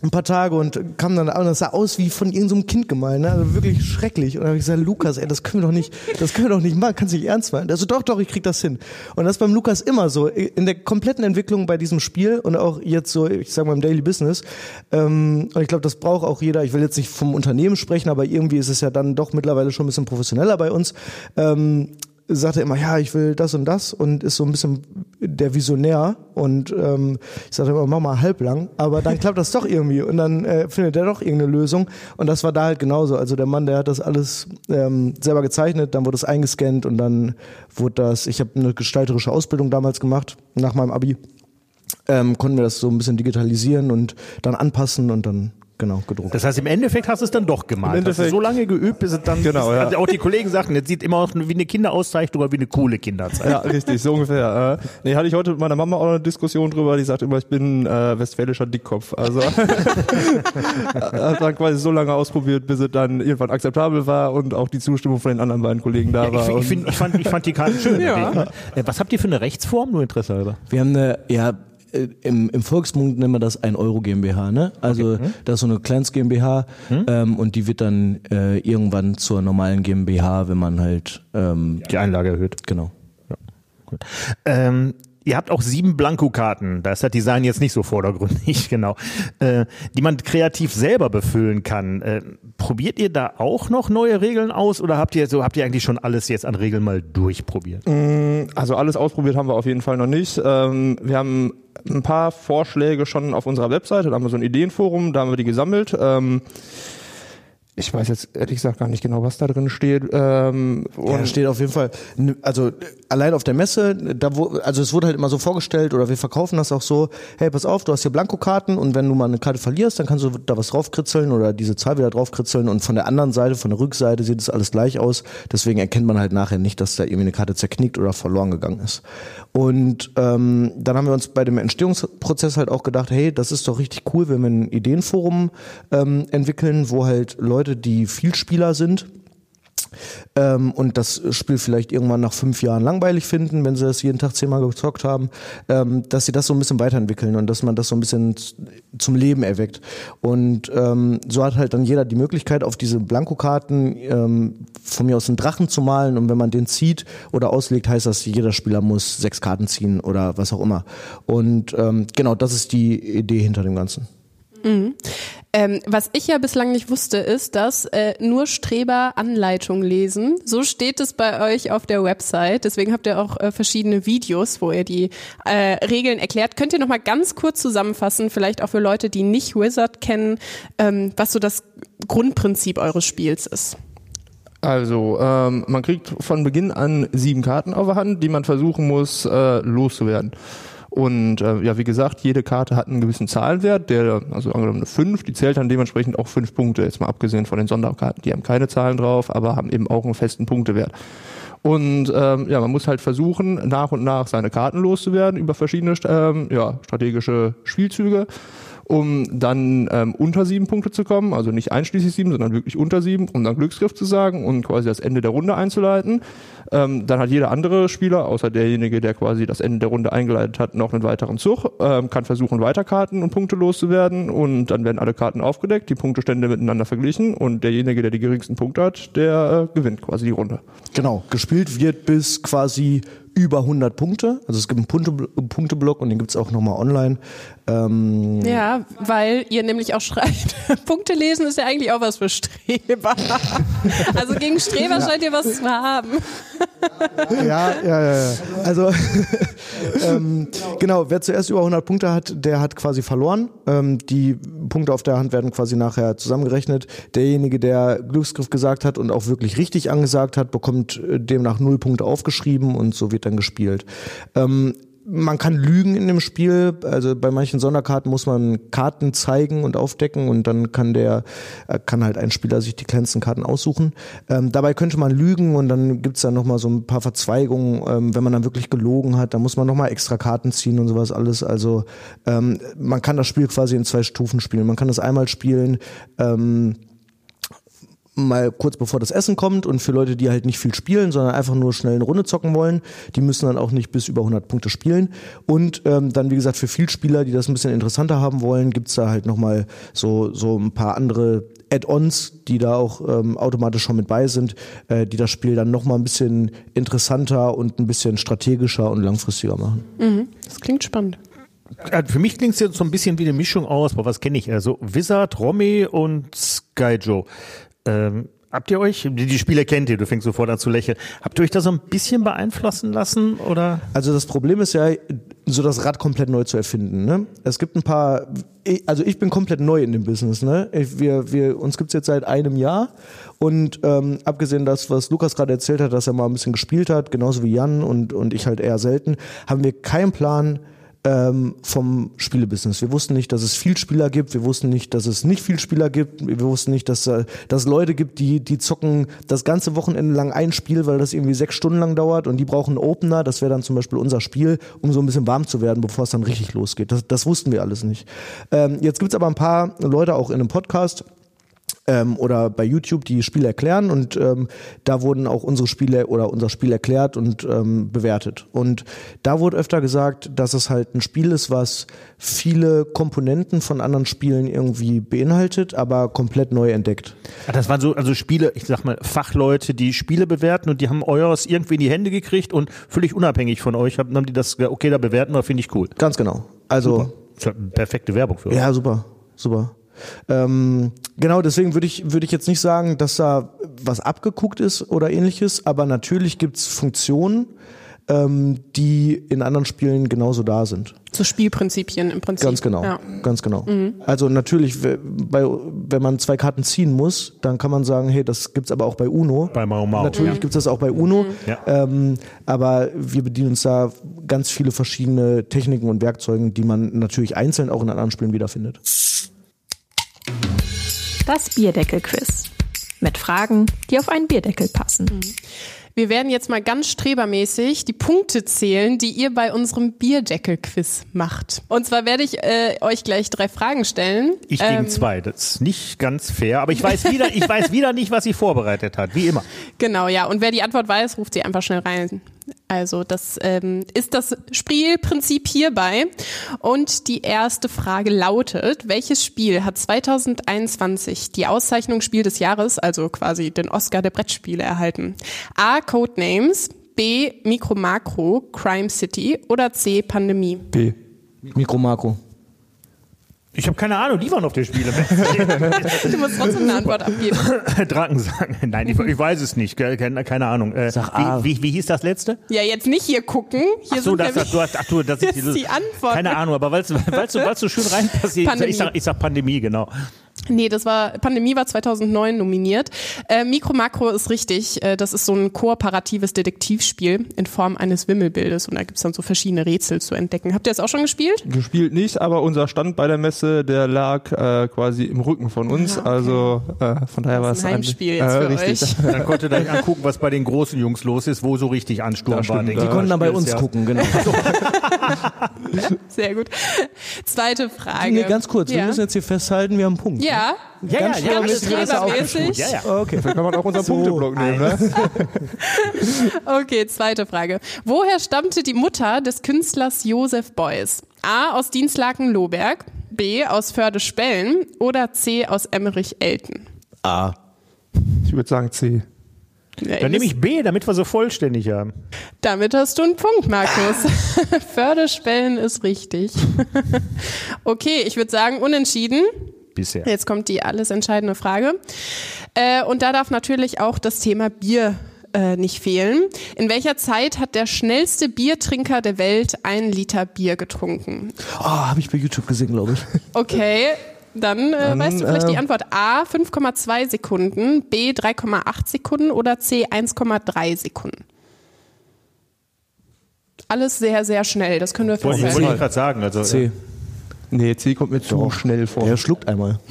ein paar Tage und kam dann an, das sah aus wie von irgendeinem so Kind gemalt, ne? also wirklich schrecklich. Und dann habe ich gesagt, Lukas, ey, das können wir doch nicht, das können wir doch nicht machen, kannst du nicht ernst meinen. Also doch, doch, ich krieg das hin. Und das ist beim Lukas immer so, in der kompletten Entwicklung bei diesem Spiel und auch jetzt so, ich sag mal im Daily Business. Ähm, und ich glaube, das braucht auch jeder. Ich will jetzt nicht vom Unternehmen sprechen, aber irgendwie ist es ja dann doch mittlerweile schon ein bisschen professioneller bei uns. Ähm, sagt er immer, ja, ich will das und das und ist so ein bisschen der Visionär und ähm, ich sagte immer, mach mal halblang, aber dann klappt das doch irgendwie und dann äh, findet er doch irgendeine Lösung und das war da halt genauso. Also der Mann, der hat das alles ähm, selber gezeichnet, dann wurde es eingescannt und dann wurde das, ich habe eine gestalterische Ausbildung damals gemacht, nach meinem Abi, ähm, konnten wir das so ein bisschen digitalisieren und dann anpassen und dann genau gedruckt. Das heißt, im Endeffekt hast du es dann doch gemalt. Im hast du Endeffekt- so lange geübt, bis es dann, <laughs> Genau, bis, ja. also auch die Kollegen sagten, jetzt sieht immer aus wie eine Kinderauszeichnung oder wie eine coole Kinderzeichnung. Ja, richtig, so ungefähr. Äh, nee, hatte ich heute mit meiner Mama auch eine Diskussion drüber, die sagt immer, ich bin äh, westfälischer Dickkopf. Also <laughs> hat dann quasi so lange ausprobiert, bis es dann irgendwann akzeptabel war und auch die Zustimmung von den anderen beiden Kollegen da Ich, war. ich, find, ich, fand, ich fand die Karten schön. <laughs> Ja. Äh, Was habt ihr für eine Rechtsform? Nur Interesse halber. Wir haben eine, ja, äh, im, im Volksmund nennen wir das 1 Euro GmbH, ne? Also das ist so eine Kleins GmbH ähm, und die wird dann äh, irgendwann zur normalen GmbH, wenn man halt ähm, Die Einlage erhöht. genau. Ähm, ihr habt auch sieben Blankokarten. Da ist das Design jetzt nicht so vordergründig, <laughs> genau. Äh, die man kreativ selber befüllen kann. Äh, probiert ihr da auch noch neue Regeln aus oder habt ihr so habt ihr eigentlich schon alles jetzt an Regeln mal durchprobiert? Also alles ausprobiert haben wir auf jeden Fall noch nicht. Ähm, wir haben ein paar Vorschläge schon auf unserer Webseite, da haben wir so ein Ideenforum, da haben wir die gesammelt. Ähm, ich weiß jetzt ehrlich gesagt gar nicht genau, was da drin steht. Ähm, Ja, und da steht auf jeden Fall, also allein auf der Messe, da wo, also es wurde halt immer so vorgestellt oder wir verkaufen das auch so, hey, pass auf, du hast hier Blankokarten und wenn du mal eine Karte verlierst, dann kannst du da was draufkritzeln oder diese Zahl wieder draufkritzeln und von der anderen Seite, von der Rückseite sieht es alles gleich aus. Deswegen erkennt man halt nachher nicht, dass da irgendwie eine Karte zerknickt oder verloren gegangen ist. Und ähm, dann haben wir uns bei dem Entstehungsprozess halt auch gedacht, hey, das ist doch richtig cool, wenn wir ein Ideenforum ähm, entwickeln, wo halt Leute, die Vielspieler sind, ähm, und das Spiel vielleicht irgendwann nach fünf Jahren langweilig finden, wenn sie das jeden Tag zehnmal gezockt haben, ähm, dass sie das so ein bisschen weiterentwickeln und dass man das so ein bisschen zum Leben erweckt. Und ähm, so hat halt dann jeder die Möglichkeit, auf diese Blankokarten ähm, von mir aus einen Drachen zu malen und wenn man den zieht oder auslegt, heißt das, jeder Spieler muss sechs Karten ziehen oder was auch immer. Und ähm, genau, das ist die Idee hinter dem Ganzen. Ähm, was ich ja bislang nicht wusste, ist, dass äh, nur Streber Anleitung lesen. So steht es bei euch auf der Website. Deswegen habt ihr auch äh, verschiedene Videos, wo ihr die äh, Regeln erklärt. Könnt ihr noch mal ganz kurz zusammenfassen, vielleicht auch für Leute, die nicht Wizard kennen, ähm, was so das Grundprinzip eures Spiels ist? Also, ähm, man kriegt von Beginn an sieben Karten auf der Hand, die man versuchen muss, äh, loszuwerden. Und äh, ja, wie gesagt, jede Karte hat einen gewissen Zahlenwert, der, also angenommen eine 5, die zählt dann dementsprechend auch fünf Punkte, jetzt mal abgesehen von den Sonderkarten. Die haben keine Zahlen drauf, aber haben eben auch einen festen Punktewert. Und ähm, ja, man muss halt versuchen, nach und nach seine Karten loszuwerden über verschiedene ähm, ja, strategische Spielzüge um dann ähm, unter sieben Punkte zu kommen, also nicht einschließlich sieben, sondern wirklich unter sieben, um dann Glücksgriff zu sagen und quasi das Ende der Runde einzuleiten. Ähm, dann hat jeder andere Spieler, außer derjenige, der quasi das Ende der Runde eingeleitet hat, noch einen weiteren Zug, ähm, kann versuchen, weiter Karten und Punkte loszuwerden und dann werden alle Karten aufgedeckt, die Punktestände miteinander verglichen und derjenige, der die geringsten Punkte hat, der äh, gewinnt quasi die Runde. Genau, gespielt wird bis quasi über 100 Punkte. Also es gibt einen Punkte Punkteblock und den gibt's auch nochmal online. Ähm ja, weil ihr nämlich auch schreibt, <laughs> Punkte lesen ist ja eigentlich auch was für Streber. <laughs> also gegen Streber ja. scheint ihr was zu haben. ja, ja, ja, ja. Also <laughs> ähm, genau, wer zuerst über 100 Punkte hat, der hat quasi verloren. Ähm, die Punkte auf der Hand werden quasi nachher zusammengerechnet. Derjenige, der Glücksgriff gesagt hat und auch wirklich richtig angesagt hat, bekommt äh, demnach null Punkte aufgeschrieben und so wird dann gespielt. Ähm, man kann lügen in dem Spiel. Also bei manchen Sonderkarten muss man Karten zeigen und aufdecken und dann kann der, äh, kann halt ein Spieler sich die kleinsten Karten aussuchen. Ähm, dabei könnte man lügen und dann gibt's dann nochmal so ein paar Verzweigungen. Ähm, wenn man dann wirklich gelogen hat, dann muss man nochmal extra Karten ziehen und sowas alles. Also ähm, man kann das Spiel quasi in zwei Stufen spielen. Man kann das einmal spielen, ähm, mal kurz bevor das Essen kommt und für Leute, die halt nicht viel spielen, sondern einfach nur schnell eine Runde zocken wollen, die müssen dann auch nicht bis über 100 Punkte spielen. Und ähm, dann, wie gesagt, für viel Spieler, die das ein bisschen interessanter haben wollen, gibt's da halt nochmal so, so ein paar andere Add-ons, die da auch ähm, automatisch schon mit bei sind, äh, die das Spiel dann nochmal ein bisschen interessanter und ein bisschen strategischer und langfristiger machen. Mhm. Das klingt spannend. Für mich klingt es jetzt so ein bisschen wie eine Mischung aus, boah, was kenne ich? Also Wizard, Romy und Skyjo. Ähm, habt ihr euch, die Spieler kennt ihr, du fängst sofort an zu lächeln, habt ihr euch da so ein bisschen beeinflussen lassen oder? Also das Problem ist ja, so das Rad komplett neu zu erfinden. Ne? Es gibt ein paar, also ich bin komplett neu in dem Business. Ne? Wir, wir, uns gibt's jetzt seit einem Jahr und ähm, abgesehen das, was Lukas gerade erzählt hat, dass er mal ein bisschen gespielt hat, genauso wie Jan und, und ich halt eher selten, haben wir keinen Plan, ähm, vom Spielebusiness. Wir wussten nicht, dass es viel Spieler gibt. Wir wussten nicht, dass es nicht viel Spieler gibt. Wir wussten nicht, dass, äh, dass es Leute gibt, die, die zocken das ganze Wochenende lang ein Spiel, weil das irgendwie sechs Stunden lang dauert und die brauchen einen Opener. Das wäre dann zum Beispiel unser Spiel, um so ein bisschen warm zu werden, bevor es dann richtig losgeht. Das, das wussten wir alles nicht. Ähm, jetzt gibt's aber ein paar Leute auch in einem Podcast, ähm, oder bei YouTube die Spiele erklären und ähm, da wurden auch unsere Spiele oder unser Spiel erklärt und ähm, bewertet. Und da wurde öfter gesagt, dass es halt ein Spiel ist, was viele Komponenten von anderen Spielen irgendwie beinhaltet, aber komplett neu entdeckt. Ah, das waren so also Spiele, ich sag mal Fachleute, die Spiele bewerten und die haben eures irgendwie in die Hände gekriegt und völlig unabhängig von euch haben, haben die das okay da bewerten, oder finde ich cool. Ganz genau. Also super. perfekte Werbung für euch. Ja, super, super. Ähm, genau, deswegen würde ich, würde ich jetzt nicht sagen, dass da was abgeguckt ist oder ähnliches, aber natürlich gibt's Funktionen, ähm, die in anderen Spielen genauso da sind. So Spielprinzipien im Prinzip. Ganz genau, ja. ganz genau. Mhm. Also natürlich, bei, wenn man zwei Karten ziehen muss, dann kann man sagen, hey, das gibt's aber auch bei Uno. Bei Mau Mau. Natürlich ja. gibt's das auch bei Uno. Mhm. Ja. Ähm, aber wir bedienen uns da ganz viele verschiedene Techniken und Werkzeugen, die man natürlich einzeln auch in anderen Spielen wiederfindet. Das Bierdeckel-Quiz. Mit Fragen, die auf einen Bierdeckel passen. Mhm. Wir werden jetzt mal ganz strebermäßig die Punkte zählen, die ihr bei unserem Bierdeckel-Quiz macht. Und zwar werde ich äh, euch gleich drei Fragen stellen. Ich gegen ähm, zwei. Das ist nicht ganz fair, aber ich weiß wieder, ich weiß wieder nicht, was sie vorbereitet hat, wie immer. <laughs> Genau, ja. Und wer die Antwort weiß, ruft sie einfach schnell rein. Also das ähm, ist das Spielprinzip hierbei. Und die erste Frage lautet, welches Spiel hat 2021 die Auszeichnung Spiel des Jahres, also quasi den Oscar der Brettspiele erhalten? A. Codenames, B. Micro Macro, Crime City oder C. Pandemie? B. Micro Macro. Ich habe keine Ahnung, die waren auf der Spiele. <laughs> Du musst trotzdem eine Antwort abgeben. <laughs> Drachen sagen. Nein, ich, ich weiß es nicht. Keine, keine Ahnung. Äh, Sag A. wie, wie, wie hieß das letzte? Ja, jetzt nicht hier gucken. Hier Ach so, sind das, das, du hast, ach du, das Das <laughs> ist ist die Antwort. Keine Ahnung, aber weil es so, so schön reinpasst, ich, Pandemie. ich, sag, ich sag Pandemie, genau. Nee, das war, Pandemie war 2009 nominiert. Äh, Mikro Makro ist richtig. Äh, das ist so ein kooperatives Detektivspiel in Form eines Wimmelbildes und da gibt's dann so verschiedene Rätsel zu entdecken. Habt ihr das auch schon gespielt? Gespielt nicht, aber unser Stand bei der Messe, der lag äh, quasi im Rücken von uns. Also äh, von daher war es ein Heimspiel jetzt für richtig. euch. <laughs> Dann konnte ihr euch angucken, was bei den großen Jungs los ist, wo so richtig Ansturm war. stimmt, die konnten dann bei uns ja. gucken, genau. <laughs> Sehr gut. Zweite Frage. Nee, ganz kurz, wir Ja. müssen jetzt hier festhalten, wir haben einen Punkt. ja, Ja, ja, Ganz ja, ganz ja strebermäßig. Ja, ja. Okay. Dann kann man auch unseren So. Punkteblock nehmen, ne? <laughs> Okay, zweite Frage. Woher stammte die Mutter des Künstlers Josef Beuys? A. aus Dienstlaken-Lohberg, B. aus Förde-Spellen oder C. aus Emmerich-Elten? A. Ich würde sagen C. Ja, Dann nehme ich B, damit wir so vollständig haben. Damit hast du einen Punkt, Markus. <laughs> Förderspellen ist richtig. <laughs> okay, ich würde sagen, unentschieden. Bisher. Jetzt kommt die alles entscheidende Frage. Äh, und da darf natürlich auch das Thema Bier äh, nicht fehlen. In welcher Zeit hat der schnellste Biertrinker der Welt einen Liter Bier getrunken? Oh, habe ich bei YouTube gesehen, glaube ich. <laughs> Okay, dann, äh, weißt du vielleicht äh, die Antwort. A, 5,2 Sekunden, B, 3,8 Sekunden oder C, 1,3 Sekunden? Alles sehr, sehr schnell, das können wir festhalten. wollte ich gerade sagen. Also, C. Nee, C kommt mir zu schnell vor. Er schluckt einmal. <laughs>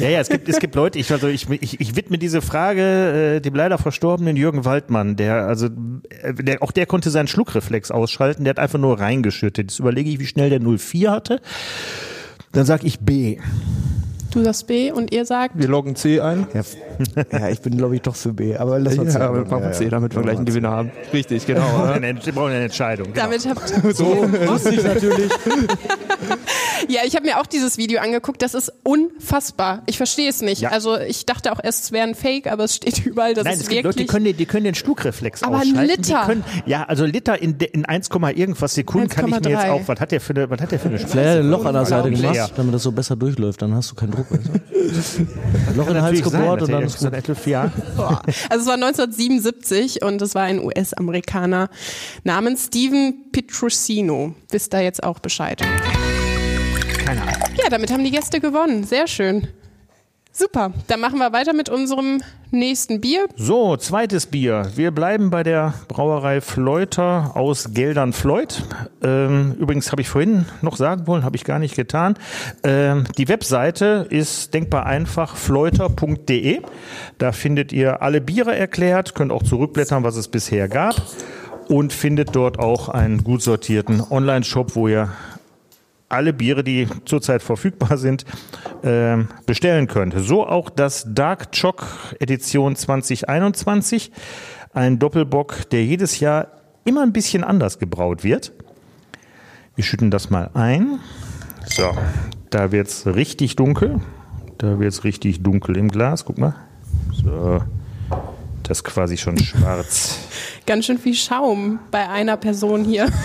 Ja, ja, es gibt, es gibt Leute, ich, also ich, ich, ich widme diese Frage äh, dem leider verstorbenen Jürgen Waldmann, der, also, äh, der, auch der konnte seinen Schluckreflex ausschalten, der hat einfach nur reingeschüttet. Jetzt überlege ich, wie schnell der 04 hatte. Dann sag ich B. Du sagst B und ihr sagt Wir loggen C ein. Ja, <laughs> ja ich bin, glaube ich, doch für B. Aber lass mal Ja, C. aber machen wir C, damit wir gleich einen Gewinner haben. Richtig, genau. <laughs> Wir brauchen ja. eine, Entscheidung. Genau. Damit habt <laughs> So, lustig natürlich. ja, ich habe mir auch dieses Video angeguckt. Das ist unfassbar. Ich verstehe es nicht. Ja. Also ich dachte auch erst, es wäre ein Fake, aber es steht überall, dass Nein, es es gibt Leute, die wirklich. können, den- die können den Schluckreflex Aber ein ausschalten. Liter. Die können, ja, also Liter in, in 1, irgendwas Sekunden kann ich mir jetzt 1,3. auch. Was hat der für eine, was hat der für eine Vielleicht hat er ein Loch an der Seite gemacht, damit das so besser durchläuft. Dann hast du keinen Druck. Weißt du? Loch in den Hals gebohrt und dann ist gut. Etwas, <laughs> ja. Also es war 1977 und es war ein US-Amerikaner namens Steven Petrosino. Wisst ihr jetzt auch Bescheid? Keine Ahnung. Ja, damit haben die Gäste gewonnen. Sehr schön. Super. Dann machen wir weiter mit unserem nächsten Bier. So, zweites Bier. Wir bleiben bei der Brauerei Fleuter aus Geldern-Fleuth. Ähm, übrigens habe ich vorhin noch sagen wollen, habe ich gar nicht getan. Ähm, die Webseite ist denkbar einfach fleuter.de. Da findet ihr alle Biere erklärt, könnt auch zurückblättern, was es bisher gab und findet dort auch einen gut sortierten Online-Shop, wo ihr alle Biere, die zurzeit verfügbar sind, ähm, bestellen könnt. So auch das Dark Choc Edition 2021. Ein Doppelbock, der jedes Jahr immer ein bisschen anders gebraut wird. Wir schütten das mal ein. So, da wird's richtig dunkel. Da wird's richtig dunkel im Glas. Guck mal. So, das ist quasi schon schwarz. <laughs> Ganz schön viel Schaum bei einer Person hier. <laughs>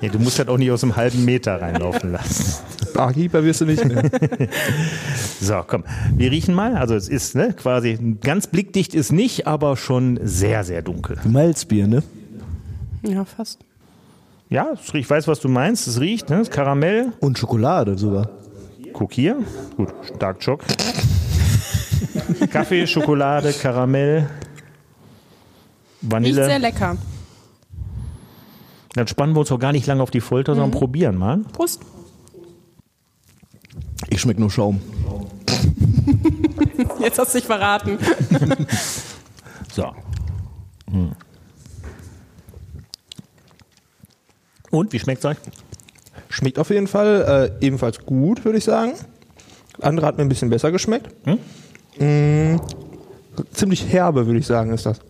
Ja, du musst halt auch nicht aus einem halben Meter reinlaufen lassen. Barkeeper wirst du nicht mehr. <laughs> So, komm, wir riechen mal. Also es ist ne, quasi ganz blickdicht ist nicht, aber schon sehr, sehr dunkel. Malzbier, ne? Ja, fast. Ja, ich weiß, was du meinst. Es riecht, ne? Karamell. Und Schokolade sogar. Guck hier. Gut, Dark Choc. Kaffee, Schokolade, Karamell, Vanille. sehr lecker. Dann spannen wir uns auch gar nicht lange auf die Folter, sondern probieren mal. Prost. Ich schmeck nur Schaum. <laughs> Jetzt hast du dich verraten. <laughs> So. Hm. Und wie schmeckt's euch? Schmeckt auf jeden Fall äh, ebenfalls gut, würde ich sagen. Andere hat mir ein bisschen besser geschmeckt. Mm, ziemlich herbe, würde ich sagen, ist das.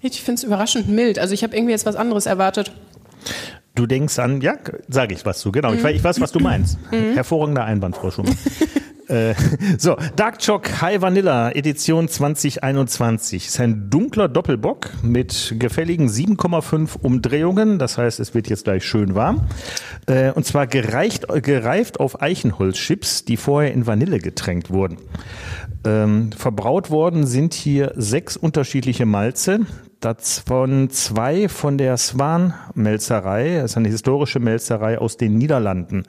Ich finde es überraschend mild. Also ich habe irgendwie jetzt was anderes erwartet. Du denkst an, ja, sage ich was zu, genau. Ich, weiß, ich weiß, was du meinst. Hervorragender Einwand, Frau Schumann. <laughs> Äh, so, Dark Choc High Vanilla Edition 2021 ist ein dunkler Doppelbock mit gefälligen 7,5 Umdrehungen. Das heißt, es wird jetzt gleich schön warm. Äh, und zwar gereicht, gereift auf Eichenholzchips, die vorher in Vanille getränkt wurden. Ähm, verbraut worden sind hier sechs unterschiedliche Malze, davon zwei von der Swan Melzerei, das ist eine historische Melzerei aus den Niederlanden.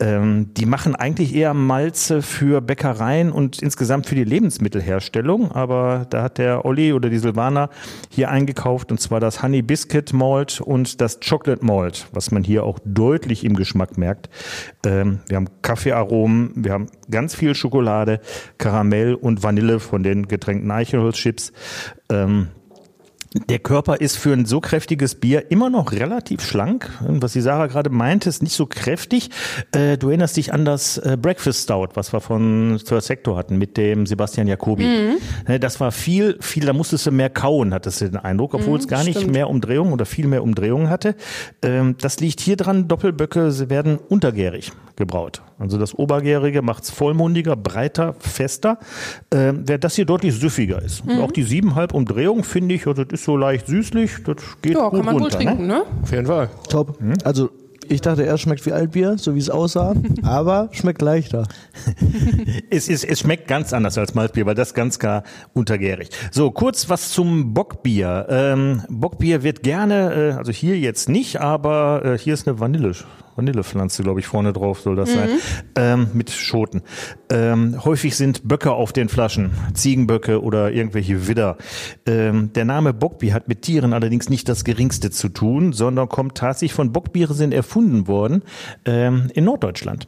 Ähm, die machen eigentlich eher Malze für Bäckereien und insgesamt für die Lebensmittelherstellung, aber da hat der Olli oder die Silvana hier eingekauft und zwar das Honey Biscuit Malt und das Chocolate Malt, was man hier auch deutlich im Geschmack merkt. Ähm, wir haben Kaffeearomen, wir haben ganz viel Schokolade, Karamell und Vanille von den getränkten Eichenholzchips. Ähm, der Körper ist für ein so kräftiges Bier immer noch relativ schlank. Was die Sarah gerade meinte, ist nicht so kräftig. Äh, du erinnerst dich an das äh, Breakfast Stout, was wir von Third Sector hatten mit dem Sebastian Jacobi. Mhm. Das war viel, viel, da musstest du mehr kauen, hattest du den Eindruck, obwohl mhm, es gar nicht stimmt. mehr Umdrehungen oder viel mehr Umdrehungen hatte. Ähm, das liegt hier dran, Doppelböcke sie werden untergärig gebraut. Also das Obergärige macht es vollmundiger, breiter, fester, äh, während das hier deutlich süffiger ist. Mhm. Auch die siebenhalb Umdrehungen finde ich, das ist so leicht süßlich, das geht ja, gut kann man runter, wohl trinken, ne? ne? Auf jeden Fall. Top. Mhm. Also ich dachte, er schmeckt wie Altbier, so wie es aussah, <laughs> aber schmeckt leichter. <laughs> es, ist, es schmeckt ganz anders als Malzbier, weil das ganz klar untergärig. So, kurz was zum Bockbier. Ähm, Bockbier wird gerne, äh, also hier jetzt nicht, aber äh, hier ist eine Vanille Vanillepflanze, glaube ich, vorne drauf soll das mhm. sein, ähm, mit Schoten. Ähm, häufig sind Böcke auf den Flaschen, Ziegenböcke oder irgendwelche Widder. Ähm, der Name Bockbier hat mit Tieren allerdings nicht das Geringste zu tun, sondern kommt tatsächlich von Bockbiere sind erfunden worden ähm, in Norddeutschland.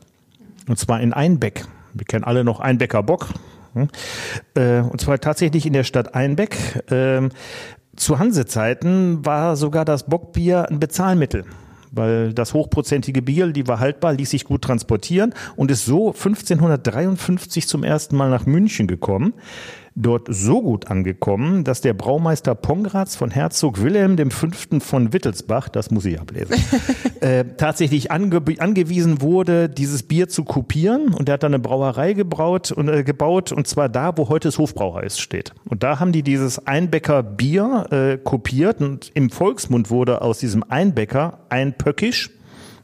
Und zwar in Einbeck. Wir kennen alle noch Einbecker Bock. Hm? Äh, und zwar tatsächlich in der Stadt Einbeck. Ähm, zu Hansezeiten war sogar das Bockbier ein Bezahlmittel weil das hochprozentige Bier, die war haltbar, ließ sich gut transportieren und ist so 1553 zum ersten Mal nach München gekommen dort so gut angekommen, dass der Braumeister Pongratz von Herzog Wilhelm V. von Wittelsbach, das muss ich ablesen, <laughs> äh, tatsächlich ange angewiesen wurde, dieses Bier zu kopieren. Und er hat dann eine Brauerei gebraut und, äh, gebaut, und zwar da, wo heute das Hofbrauhaus steht. Und da haben die dieses Einbecker Bier äh, kopiert und im Volksmund wurde aus diesem Einbecker ein Pöckisch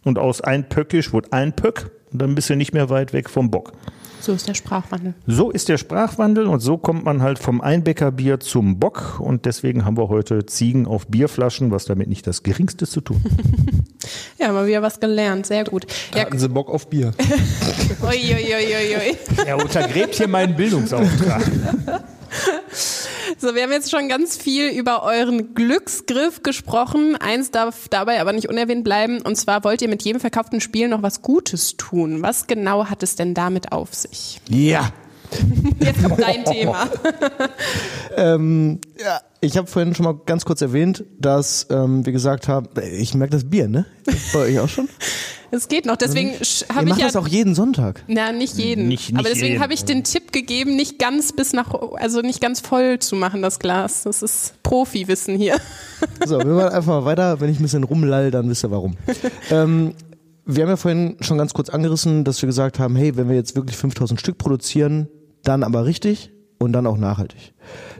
und aus ein Pöckisch wurde ein Pöck und dann bist du nicht mehr weit weg vom Bock. So ist der Sprachwandel. So ist der Sprachwandel und so kommt man halt vom Einbäckerbier zum Bock und deswegen haben wir heute Ziegen auf Bierflaschen, was damit nicht das Geringste zu tun. <laughs> ja, mal wieder was gelernt, sehr gut. Ja, Hatten Sie Bock auf Bier? <laughs> Uiuiuiui. Er untergräbt hier meinen Bildungsauftrag. <laughs> So, wir haben jetzt schon ganz viel über euren Glücksgriff gesprochen. Eins darf dabei aber nicht unerwähnt bleiben. Und zwar wollt ihr mit jedem verkauften Spiel noch was Gutes tun. Was genau hat es denn damit auf sich? Ja. <laughs> Jetzt kommt dein Thema. <laughs> ähm, ja, ich habe vorhin schon mal ganz kurz erwähnt, dass ähm, wir gesagt haben, ich merke das Bier, ne? Bei euch auch schon? <laughs> Es geht noch, deswegen habe ich ja das auch jeden Sonntag. Na, nicht jeden. Nicht, nicht Aber deswegen habe ich den Tipp gegeben, nicht ganz bis nach, also nicht ganz voll zu machen das Glas. Das ist Profi-Wissen hier. <laughs> So, wir machen einfach mal weiter. Wenn ich ein bisschen rumlall, dann wisst ihr warum. <laughs> ähm, wir haben ja vorhin schon ganz kurz angerissen, dass wir gesagt haben, hey, wenn wir jetzt wirklich 5000 Stück produzieren, dann aber richtig und dann auch nachhaltig.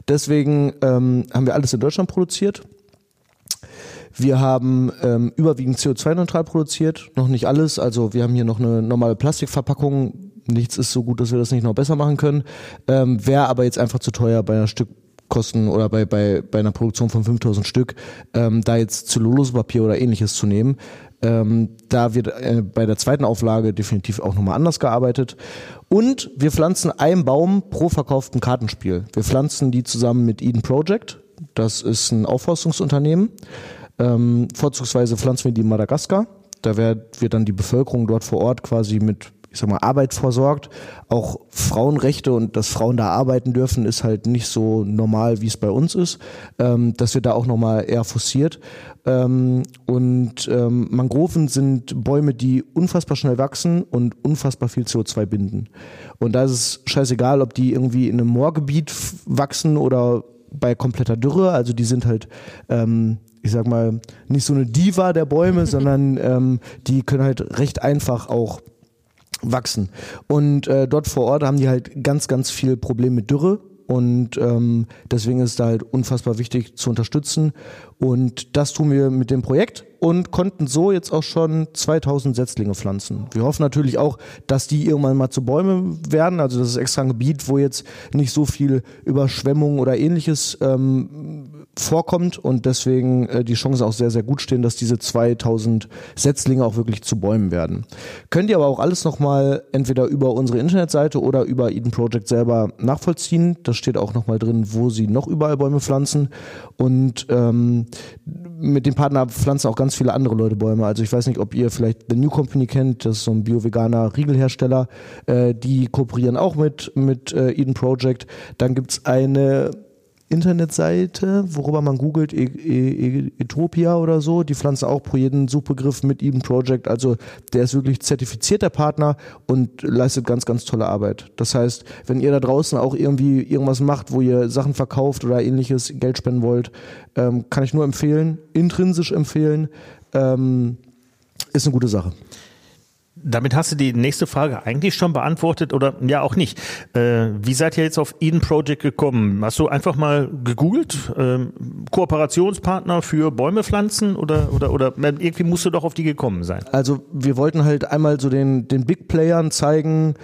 Deswegen ähm, haben wir alles in Deutschland produziert. Wir haben ähm, überwiegend CO2-neutral produziert, noch nicht alles. Also wir haben hier noch eine normale Plastikverpackung. Nichts ist so gut, dass wir das nicht noch besser machen können. Ähm, Wäre aber jetzt einfach zu teuer bei einer Stückkosten oder bei, bei, bei einer Produktion von 5000 Stück, ähm, da jetzt Zellulosepapier oder ähnliches zu nehmen. Ähm, da wird äh, bei der zweiten Auflage definitiv auch nochmal anders gearbeitet. Und wir pflanzen einen Baum pro verkauften Kartenspiel. Wir pflanzen die zusammen mit Eden Project. Das ist ein Aufforstungsunternehmen. Ähm, vorzugsweise pflanzen wir die in Madagaskar. Da wird, dann die Bevölkerung dort vor Ort quasi mit ich sag mal, Arbeit versorgt. Auch Frauenrechte und dass Frauen da arbeiten dürfen, ist halt nicht so normal, wie es bei uns ist. Ähm, das wird da auch nochmal eher forciert. Ähm, und ähm, Mangroven sind Bäume, die unfassbar schnell wachsen und unfassbar viel CO2 binden. Und da ist es scheißegal, ob die irgendwie in einem Moorgebiet wachsen oder bei kompletter Dürre. Also die sind halt ähm, ich sag mal, nicht so eine Diva der Bäume, <laughs> sondern ähm, die können halt recht einfach auch wachsen. Und äh, dort vor Ort haben die halt ganz, ganz viel Problem mit Dürre. Und ähm, deswegen ist es da halt unfassbar wichtig zu unterstützen. Und das tun wir mit dem Projekt und konnten so jetzt auch schon 2000 Setzlinge pflanzen. Wir hoffen natürlich auch, dass die irgendwann mal zu Bäumen werden. Also das ist extra ein Gebiet, wo jetzt nicht so viel Überschwemmung oder ähnliches ähm, vorkommt und deswegen äh, die Chancen auch sehr, sehr gut stehen, dass diese 2000 Setzlinge auch wirklich zu Bäumen werden. Könnt ihr aber auch alles nochmal entweder über unsere Internetseite oder über Eden Project selber nachvollziehen. Da steht auch nochmal drin, wo sie noch überall Bäume pflanzen und ähm, mit dem Partner pflanzen auch ganz viele andere Leute Bäume. Also ich weiß nicht, ob ihr vielleicht The New Company kennt, das ist so ein bio-veganer Riegelhersteller. Äh, die kooperieren auch mit, mit äh, Eden Project. Dann gibt's eine Internetseite, worüber man googelt, e e Etopia oder so. Die pflanzen auch pro jeden Suchbegriff mit Eden Project. Also der ist wirklich zertifizierter Partner und leistet ganz, ganz tolle Arbeit. Das heißt, wenn ihr da draußen auch irgendwie irgendwas macht, wo ihr Sachen verkauft oder ähnliches, Geld spenden wollt, ähm, kann ich nur empfehlen, intrinsisch empfehlen. Ähm, ist eine gute Sache. Damit hast du die nächste Frage eigentlich schon beantwortet oder ja auch nicht. Äh, wie seid ihr jetzt auf Eden Project gekommen? Hast du einfach mal gegoogelt? Ähm, Kooperationspartner für Bäume pflanzen oder, oder, oder irgendwie musst du doch auf die gekommen sein? Also wir wollten halt einmal so den, den Big Playern zeigen,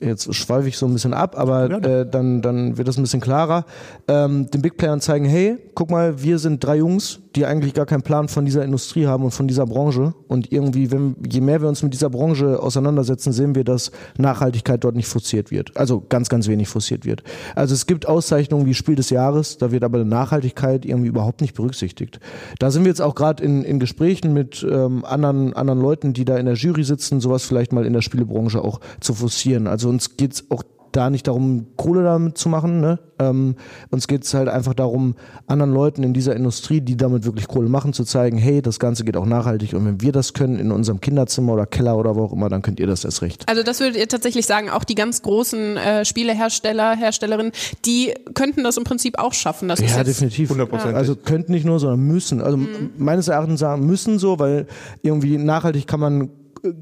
jetzt schweife ich so ein bisschen ab, aber äh, dann, dann wird das ein bisschen klarer, ähm, den Big Playern zeigen, hey, guck mal, wir sind drei Jungs, die eigentlich gar keinen Plan von dieser Industrie haben und von dieser Branche. Und irgendwie, wenn, je mehr wir uns mit dieser Branche auseinandersetzen, sehen wir, dass Nachhaltigkeit dort nicht forciert wird. Also ganz, ganz wenig forciert wird. Also es gibt Auszeichnungen wie Spiel des Jahres, da wird aber Nachhaltigkeit irgendwie überhaupt nicht berücksichtigt. Da sind wir jetzt auch gerade in, in Gesprächen mit ähm, anderen, anderen Leuten, die da in der Jury sitzen, sowas vielleicht mal in der Spielebranche auch zu forcieren. Also uns geht's auch da nicht darum, Kohle damit zu machen. Ne? Ähm, uns geht es halt einfach darum, anderen Leuten in dieser Industrie, die damit wirklich Kohle machen, zu zeigen, hey, das Ganze geht auch nachhaltig und wenn wir das können in unserem Kinderzimmer oder Keller oder wo auch immer, dann könnt ihr das erst recht. Also das würdet ihr tatsächlich sagen, auch die ganz großen äh, Spielehersteller, Herstellerinnen, die könnten das im Prinzip auch schaffen. Das ja, definitiv. 100%. Also könnten nicht nur, sondern müssen. Also mhm. meines Erachtens sagen müssen so, weil irgendwie nachhaltig kann man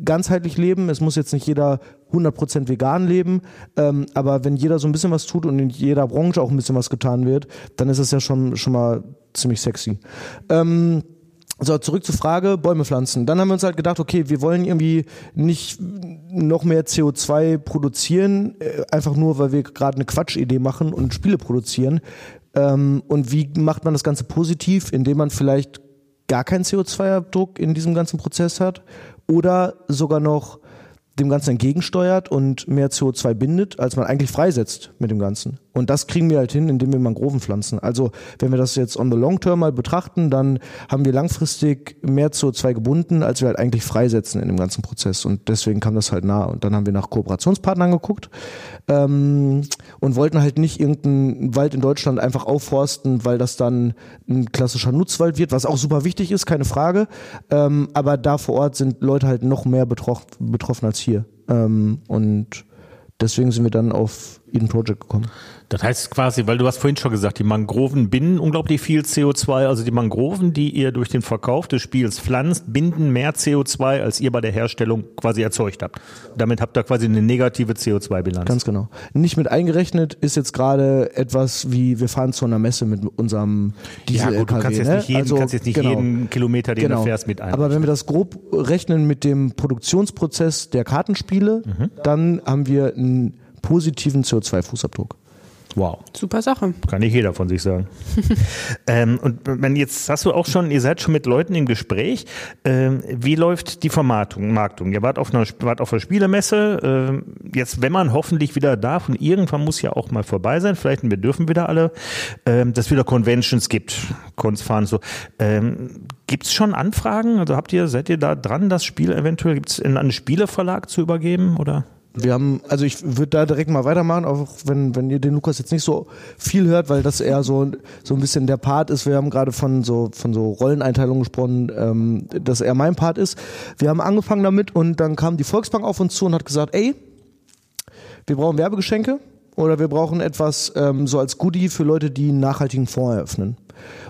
ganzheitlich leben. Es muss jetzt nicht jeder 100% vegan leben, ähm, aber wenn jeder so ein bisschen was tut und in jeder Branche auch ein bisschen was getan wird, dann ist es ja schon, schon mal ziemlich sexy. Ähm, so, zurück zur Frage, Bäume pflanzen. Dann haben wir uns halt gedacht, okay, wir wollen irgendwie nicht noch mehr CO2 produzieren, äh, einfach nur, weil wir gerade eine Quatschidee machen und Spiele produzieren. Ähm, und wie macht man das Ganze positiv, indem man vielleicht gar keinen CO2-Abdruck in diesem ganzen Prozess hat oder sogar noch dem Ganzen entgegensteuert und mehr CO2 bindet, als man eigentlich freisetzt mit dem Ganzen. Und das kriegen wir halt hin, indem wir Mangroven pflanzen. Also wenn wir das jetzt on the long term mal betrachten, dann haben wir langfristig mehr CO2 gebunden, als wir halt eigentlich freisetzen in dem ganzen Prozess. Und deswegen kam das halt nah. Und dann haben wir nach Kooperationspartnern geguckt ähm, und wollten halt nicht irgendeinen Wald in Deutschland einfach aufforsten, weil das dann ein klassischer Nutzwald wird, was auch super wichtig ist, keine Frage. Ähm, aber da vor Ort sind Leute halt noch mehr betroffen, betroffen als hier. Ähm, und deswegen sind wir dann auf Eden Project gekommen. Das heißt quasi, weil du hast vorhin schon gesagt, die Mangroven binden unglaublich viel CO2. Also die Mangroven, die ihr durch den Verkauf des Spiels pflanzt, binden mehr CO2, als ihr bei der Herstellung quasi erzeugt habt. Damit habt ihr quasi eine negative CO2-Bilanz. Ganz genau. Nicht mit eingerechnet ist jetzt gerade etwas wie, wir fahren zu einer Messe mit unserem Diesel Ja gut, du kannst jetzt ne? nicht jeden, also, kannst jetzt nicht genau. jeden Kilometer, den Genau. du fährst, mit ein. Aber wenn wir das grob rechnen mit dem Produktionsprozess der Kartenspiele, Mhm. dann haben wir einen positiven CO2-Fußabdruck. wow. Super Sache. Kann nicht jeder von sich sagen. <laughs> ähm, und wenn jetzt hast du auch schon, ihr seid schon mit Leuten im Gespräch. Ähm, wie läuft die Vermarktung? Marktung? Ihr wart auf einer, wart auf einer Spielemesse. Ähm, jetzt, wenn man hoffentlich wieder darf und irgendwann muss ja auch mal vorbei sein, vielleicht wir dürfen wieder alle, ähm, dass wieder Conventions gibt, Cons fahren so. Ähm, Gibt es schon Anfragen? Also habt ihr, seid ihr da dran, das Spiel eventuell gibt's in einen Spieleverlag zu übergeben oder? Wir haben, also ich würde da direkt mal weitermachen, auch wenn, wenn ihr den Lukas jetzt nicht so viel hört, weil das eher so, so ein bisschen der Part ist. Wir haben gerade von so, von so Rolleneinteilungen gesprochen, ähm, dass er mein Part ist. Wir haben angefangen damit und dann kam die Volksbank auf uns zu und hat gesagt, ey, wir brauchen Werbegeschenke oder wir brauchen etwas ähm, so als Goodie für Leute, die einen nachhaltigen Fonds eröffnen.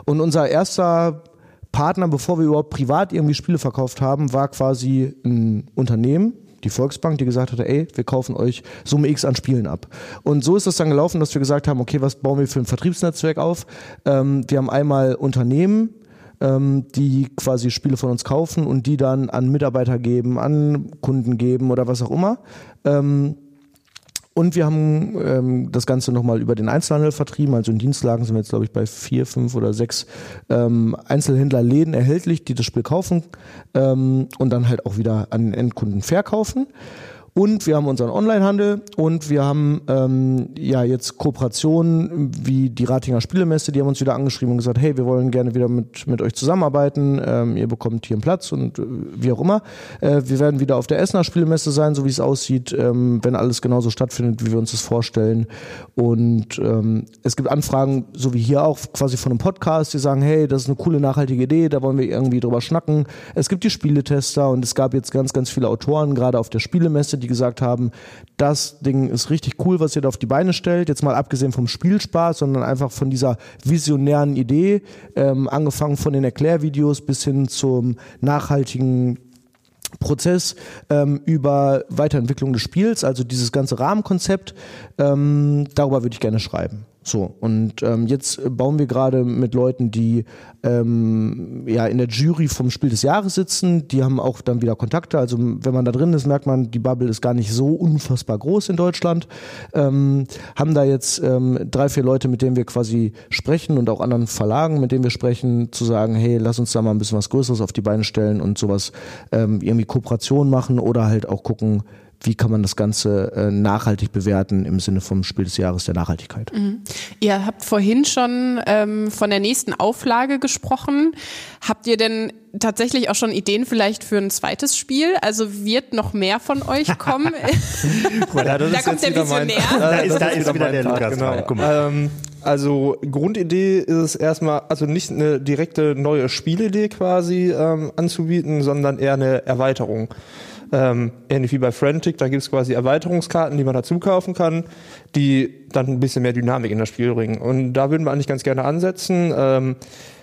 Und unser erster Partner, bevor wir überhaupt privat irgendwie Spiele verkauft haben, war quasi ein Unternehmen, die Volksbank, die gesagt hatte, ey, wir kaufen euch Summe X an Spielen ab. Und so ist es dann gelaufen, dass wir gesagt haben, okay, was bauen wir für ein Vertriebsnetzwerk auf? Ähm, wir haben einmal Unternehmen, ähm, die quasi Spiele von uns kaufen und die dann an Mitarbeiter geben, an Kunden geben oder was auch immer. Ähm, und wir haben ähm, das Ganze nochmal über den Einzelhandel vertrieben. Also in Dienstlagen sind wir jetzt, glaube ich, bei vier, fünf oder sechs ähm, Einzelhändlerläden erhältlich, die das Spiel kaufen ähm, und dann halt auch wieder an den Endkunden verkaufen. Und wir haben unseren Onlinehandel und wir haben ähm, ja jetzt Kooperationen wie die Ratinger Spielemesse, die haben uns wieder angeschrieben und gesagt, hey, wir wollen gerne wieder mit, mit euch zusammenarbeiten, ähm, ihr bekommt hier einen Platz und äh, wie auch immer. Äh, wir werden wieder auf der Essener Spielemesse sein, so wie es aussieht, ähm, wenn alles genauso stattfindet, wie wir uns das vorstellen. Und ähm, es gibt Anfragen, so wie hier auch, quasi von einem Podcast, die sagen, hey, das ist eine coole, nachhaltige Idee, da wollen wir irgendwie drüber schnacken. Es gibt die Spieletester und es gab jetzt ganz, ganz viele Autoren, gerade auf der Spielemesse, die gesagt haben, das Ding ist richtig cool, was ihr da auf die Beine stellt. Jetzt mal abgesehen vom Spielspaß, sondern einfach von dieser visionären Idee, ähm, angefangen von den Erklärvideos bis hin zum nachhaltigen Prozess ähm, über Weiterentwicklung des Spiels, also dieses ganze Rahmenkonzept, ähm, darüber würde ich gerne schreiben. So, und ähm, jetzt bauen wir gerade mit Leuten, die ähm, ja in der Jury vom Spiel des Jahres sitzen. Die haben auch dann wieder Kontakte. Also wenn man da drin ist, merkt man, die Bubble ist gar nicht so unfassbar groß in Deutschland. Ähm, haben da jetzt ähm, drei, vier Leute, mit denen wir quasi sprechen und auch anderen Verlagen, mit denen wir sprechen, zu sagen, hey, lass uns da mal ein bisschen was Größeres auf die Beine stellen und sowas ähm, irgendwie Kooperation machen oder halt auch gucken, wie kann man das Ganze äh, nachhaltig bewerten im Sinne vom Spiel des Jahres der Nachhaltigkeit. Mhm. Ihr habt vorhin schon ähm, von der nächsten Auflage gesprochen. Habt ihr denn tatsächlich auch schon Ideen vielleicht für ein zweites Spiel? Also wird noch mehr von euch kommen? <laughs> ja, da kommt der Visionär. Da ist, da ist wieder der Part, Lukas genau. Guck mal. Ähm, also Grundidee ist es erstmal, also nicht eine direkte neue Spielidee quasi ähm, anzubieten, sondern eher eine Erweiterung. Ähm, ähnlich wie bei Frantic, da gibt es quasi Erweiterungskarten, die man dazu kaufen kann, die dann ein bisschen mehr Dynamik in das Spiel bringen. Und da würden wir eigentlich ganz gerne ansetzen. Ähm,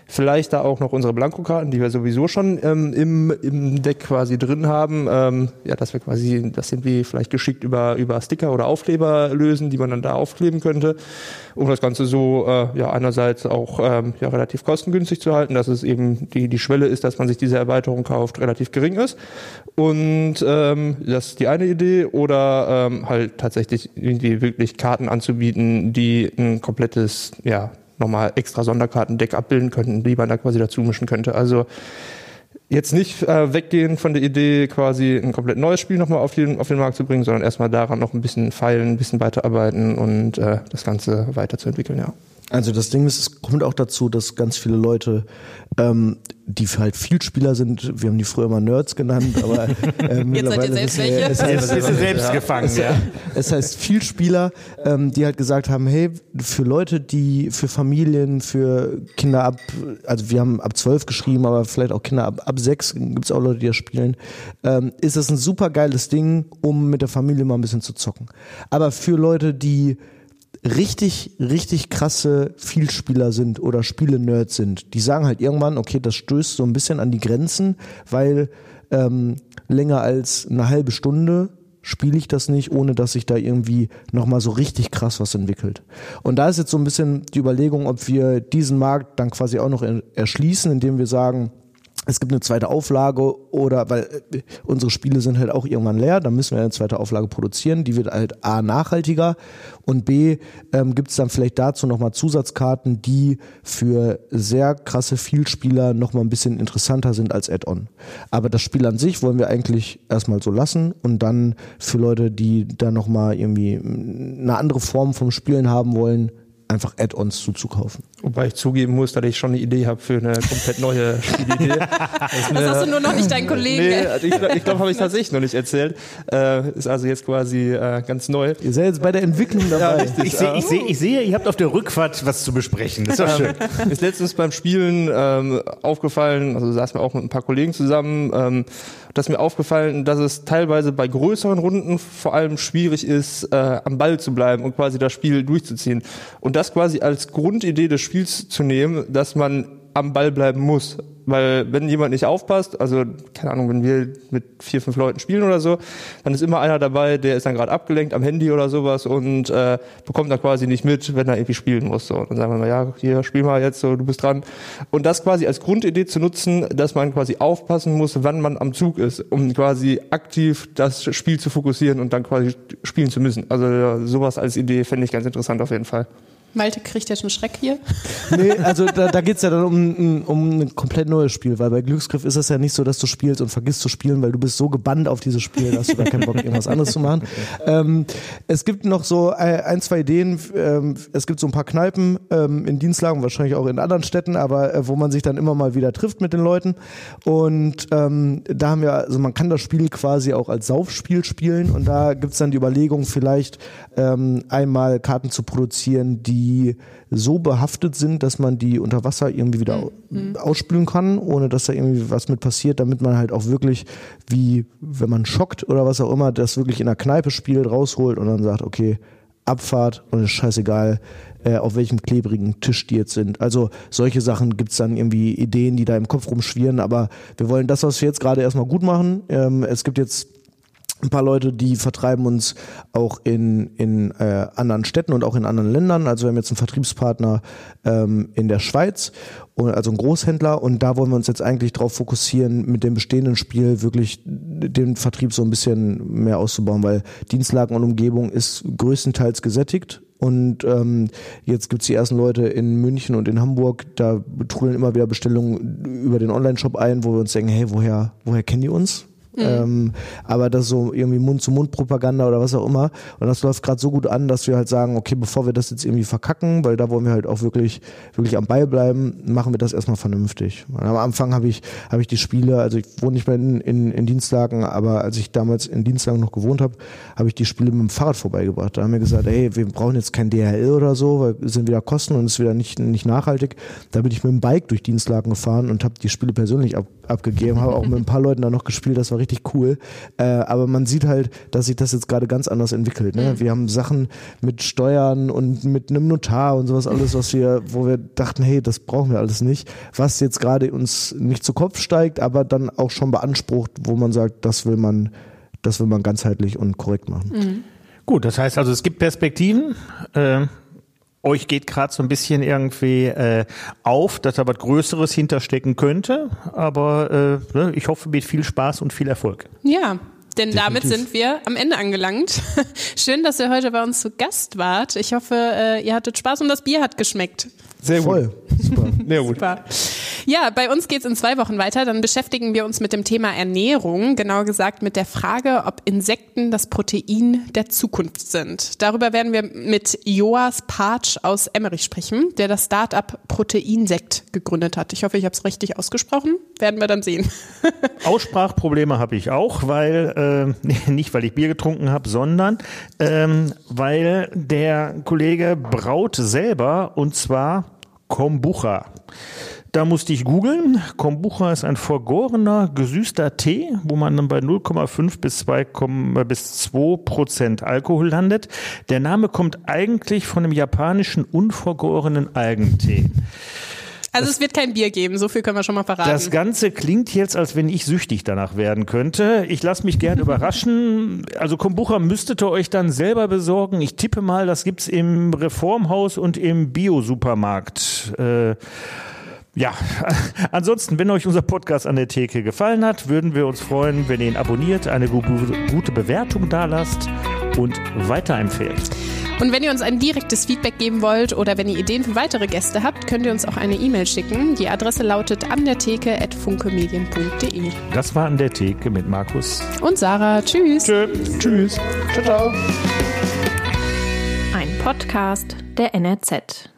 Vielleicht da auch noch unsere Blankokarten, die wir sowieso schon ähm, im, im Deck quasi drin haben. Ähm, ja, dass wir quasi das irgendwie vielleicht geschickt über, über Sticker oder Aufkleber lösen, die man dann da aufkleben könnte, um das Ganze so äh, ja einerseits auch ähm, ja, relativ kostengünstig zu halten, dass es eben die, die Schwelle ist, dass man sich diese Erweiterung kauft, relativ gering ist. Und ähm, das ist die eine Idee. Oder ähm, halt tatsächlich irgendwie wirklich Karten anzubieten, die ein komplettes, ja, nochmal extra Sonderkartendeck abbilden könnten, die man da quasi dazu mischen könnte. Also jetzt nicht äh, weggehen von der Idee, quasi ein komplett neues Spiel nochmal auf den, auf den Markt zu bringen, sondern erstmal daran noch ein bisschen feilen, ein bisschen weiterarbeiten und äh, das Ganze weiterzuentwickeln, ja. Also das Ding ist, es kommt auch dazu, dass ganz viele Leute, ähm, die halt Vielspieler sind, wir haben die früher mal Nerds genannt, aber äh, <laughs> mittlerweile selbst wissen wir, welche. es Jetzt heißt, bist du selbst gefangen, es, ja. es heißt Vielspieler, ähm, die halt gesagt haben, hey, für Leute, die für Familien, für Kinder ab, also wir haben ab zwölf geschrieben, aber vielleicht auch Kinder ab, ab sechs gibt es auch Leute, die das spielen, ähm, ist das ein super geiles Ding, um mit der Familie mal ein bisschen zu zocken. Aber für Leute, die richtig, richtig krasse Vielspieler sind oder Spiele-Nerds sind, die sagen halt irgendwann, okay, das stößt so ein bisschen an die Grenzen, weil ähm, länger als eine halbe Stunde spiele ich das nicht, ohne dass sich da irgendwie nochmal so richtig krass was entwickelt. Und da ist jetzt so ein bisschen die Überlegung, ob wir diesen Markt dann quasi auch noch er- erschließen, indem wir sagen, es gibt eine zweite Auflage oder weil äh, unsere Spiele sind halt auch irgendwann leer, dann müssen wir eine zweite Auflage produzieren, die wird halt A nachhaltiger und B ähm, gibt es dann vielleicht dazu nochmal Zusatzkarten, die für sehr krasse Vielspieler nochmal ein bisschen interessanter sind als Add-on. Aber das Spiel an sich wollen wir eigentlich erstmal so lassen und dann für Leute, die da nochmal irgendwie eine andere Form vom Spielen haben wollen, einfach Add-ons zuzukaufen. Wobei ich zugeben muss, dass ich schon eine Idee habe für eine komplett neue <laughs> Spielidee. Das hast du nur noch nicht dein Kollege. Nee, also ich glaube, ich glaub, habe ich tatsächlich noch nicht erzählt. Äh, ist also jetzt quasi äh, ganz neu. Ihr seid jetzt bei der Entwicklung dabei. Ich sehe, ich, sehe, ich sehe, ihr habt auf der Rückfahrt was zu besprechen. Das ist doch schön. Mir ist letztens beim Spielen ähm, aufgefallen, also saßen wir auch mit ein paar Kollegen zusammen, ähm, dass mir aufgefallen, dass es teilweise bei größeren Runden vor allem schwierig ist, äh, am Ball zu bleiben und quasi das Spiel durchzuziehen. Und das quasi als Grundidee des Spiels zu nehmen, dass man am Ball bleiben muss. Weil wenn jemand nicht aufpasst, also keine Ahnung, wenn wir mit vier, fünf Leuten spielen oder so, dann ist immer einer dabei, der ist dann gerade abgelenkt am Handy oder sowas und äh, bekommt dann quasi nicht mit, wenn er irgendwie spielen muss. So. Und dann sagen wir mal, ja, hier, spiel mal jetzt, so, du bist dran. Und das quasi als Grundidee zu nutzen, dass man quasi aufpassen muss, wann man am Zug ist, um quasi aktiv das Spiel zu fokussieren und dann quasi spielen zu müssen. Also sowas als Idee fände ich ganz interessant auf jeden Fall. Malte kriegt jetzt einen Schreck hier. Nee, also da, da geht es ja dann um, um ein komplett neues Spiel, weil bei Glücksgriff ist es ja nicht so, dass du spielst und vergisst zu spielen, weil du bist so gebannt auf dieses Spiel, dass du da keinen Bock irgendwas anderes zu machen. Ähm, es gibt noch so ein, zwei Ideen. Ähm, es gibt so ein paar Kneipen ähm, in Dienstlagen, wahrscheinlich auch in anderen Städten, aber äh, wo man sich dann immer mal wieder trifft mit den Leuten. Und ähm, da haben wir, also man kann das Spiel quasi auch als Saufspiel spielen und da gibt's dann die Überlegung, vielleicht ähm, einmal Karten zu produzieren, die so behaftet sind, dass man die unter Wasser irgendwie wieder mhm. ausspülen kann, ohne dass da irgendwie was mit passiert, damit man halt auch wirklich, wie wenn man schockt oder was auch immer, das wirklich in der Kneipe spielt, rausholt und dann sagt, okay, Abfahrt und ist scheißegal, äh, auf welchem klebrigen Tisch die jetzt sind. Also solche Sachen gibt's dann irgendwie Ideen, die da im Kopf rumschwirren, aber wir wollen das, was wir jetzt gerade erstmal gut machen. Ähm, es gibt jetzt ein paar Leute, die vertreiben uns auch in, in äh, anderen Städten und auch in anderen Ländern. Also wir haben jetzt einen Vertriebspartner ähm, in der Schweiz, also einen Großhändler und da wollen wir uns jetzt eigentlich darauf fokussieren, mit dem bestehenden Spiel wirklich den Vertrieb so ein bisschen mehr auszubauen, weil Dienstlagen und Umgebung ist größtenteils gesättigt. Und ähm, jetzt gibt's die ersten Leute in München und in Hamburg, da trudeln immer wieder Bestellungen über den Online-Shop ein, wo wir uns denken, hey, woher, woher kennen die uns? Mhm. Ähm, aber das ist so irgendwie Mund-zu-Mund-Propaganda oder was auch immer. Und das läuft gerade so gut an, dass wir halt sagen, okay, bevor wir das jetzt irgendwie verkacken, weil da wollen wir halt auch wirklich, wirklich am Ball bleiben, machen wir das erstmal vernünftig. Und am Anfang habe ich, habe ich die Spiele, also ich wohne nicht mehr in, in, in Dienstlagen, aber als ich damals in Dienstlagen noch gewohnt habe, habe ich die Spiele mit dem Fahrrad vorbeigebracht. Da haben wir gesagt, ey, wir brauchen jetzt kein DHL oder so, weil sind wieder Kosten und es ist wieder nicht, nicht nachhaltig. Da bin ich mit dem Bike durch Dienstlagen gefahren und habe die Spiele persönlich ab, abgegeben, habe auch mit ein paar Leuten da noch gespielt, das war richtig cool. Äh, aber man sieht halt, dass sich das jetzt gerade ganz anders entwickelt. Ne? Mhm. Wir haben Sachen mit Steuern und mit einem Notar und sowas alles, was wir, wo wir dachten, hey, das brauchen wir alles nicht. Was jetzt gerade uns nicht zu Kopf steigt, aber dann auch schon beansprucht, wo man sagt, das will man, das will man ganzheitlich und korrekt machen. Mhm. Gut, das heißt also, es gibt Perspektiven. Äh euch geht gerade so ein bisschen irgendwie äh, auf, dass da was Größeres hinterstecken könnte. Aber äh, ne, ich hoffe mit viel Spaß und viel Erfolg. Ja, denn Definitiv. damit sind wir am Ende angelangt. <laughs> Schön, dass ihr heute bei uns zu Gast wart. Ich hoffe, äh, ihr hattet Spaß und das Bier hat geschmeckt. Sehr gut. Super. <laughs> Sehr gut. Super. Ja, bei uns geht's in zwei Wochen weiter. Dann beschäftigen wir uns mit dem Thema Ernährung, genauer gesagt mit der Frage, ob Insekten das Protein der Zukunft sind. Darüber werden wir mit Joas Patsch aus Emmerich sprechen, der das Startup Proteinsekt gegründet hat. Ich hoffe, ich habe es richtig ausgesprochen. Werden wir dann sehen. <laughs> Aussprachprobleme habe ich auch, weil äh, <laughs> nicht weil ich Bier getrunken habe, sondern ähm, weil der Kollege braut selber und zwar Kombucha. Da musste ich googeln. Kombucha ist ein vergorener, gesüßter Tee, wo man dann bei 0,5 bis 2, bis 2 Prozent Alkohol landet. Der Name kommt eigentlich von dem japanischen unvergorenen Algentee. Also es wird kein Bier geben, so viel können wir schon mal verraten. Das Ganze klingt jetzt, als wenn ich süchtig danach werden könnte. Ich lasse mich gern <laughs> überraschen. Also Kombucha müsstet ihr euch dann selber besorgen. Ich tippe mal, das gibt's im Reformhaus und im Bio-Supermarkt. Äh, ja, <laughs> ansonsten, wenn euch unser Podcast an der Theke gefallen hat, würden wir uns freuen, wenn ihr ihn abonniert, eine gute Bewertung dalasst und weiterempfehlt. Und wenn ihr uns ein direktes Feedback geben wollt oder wenn ihr Ideen für weitere Gäste habt, könnt ihr uns auch eine E-Mail schicken. Die Adresse lautet an der Theke at funkemedien.de. Das war an der Theke mit Markus und Sarah. Tschüss. Tschö. Tschüss. Ciao, ciao. Ein Podcast der NRZ.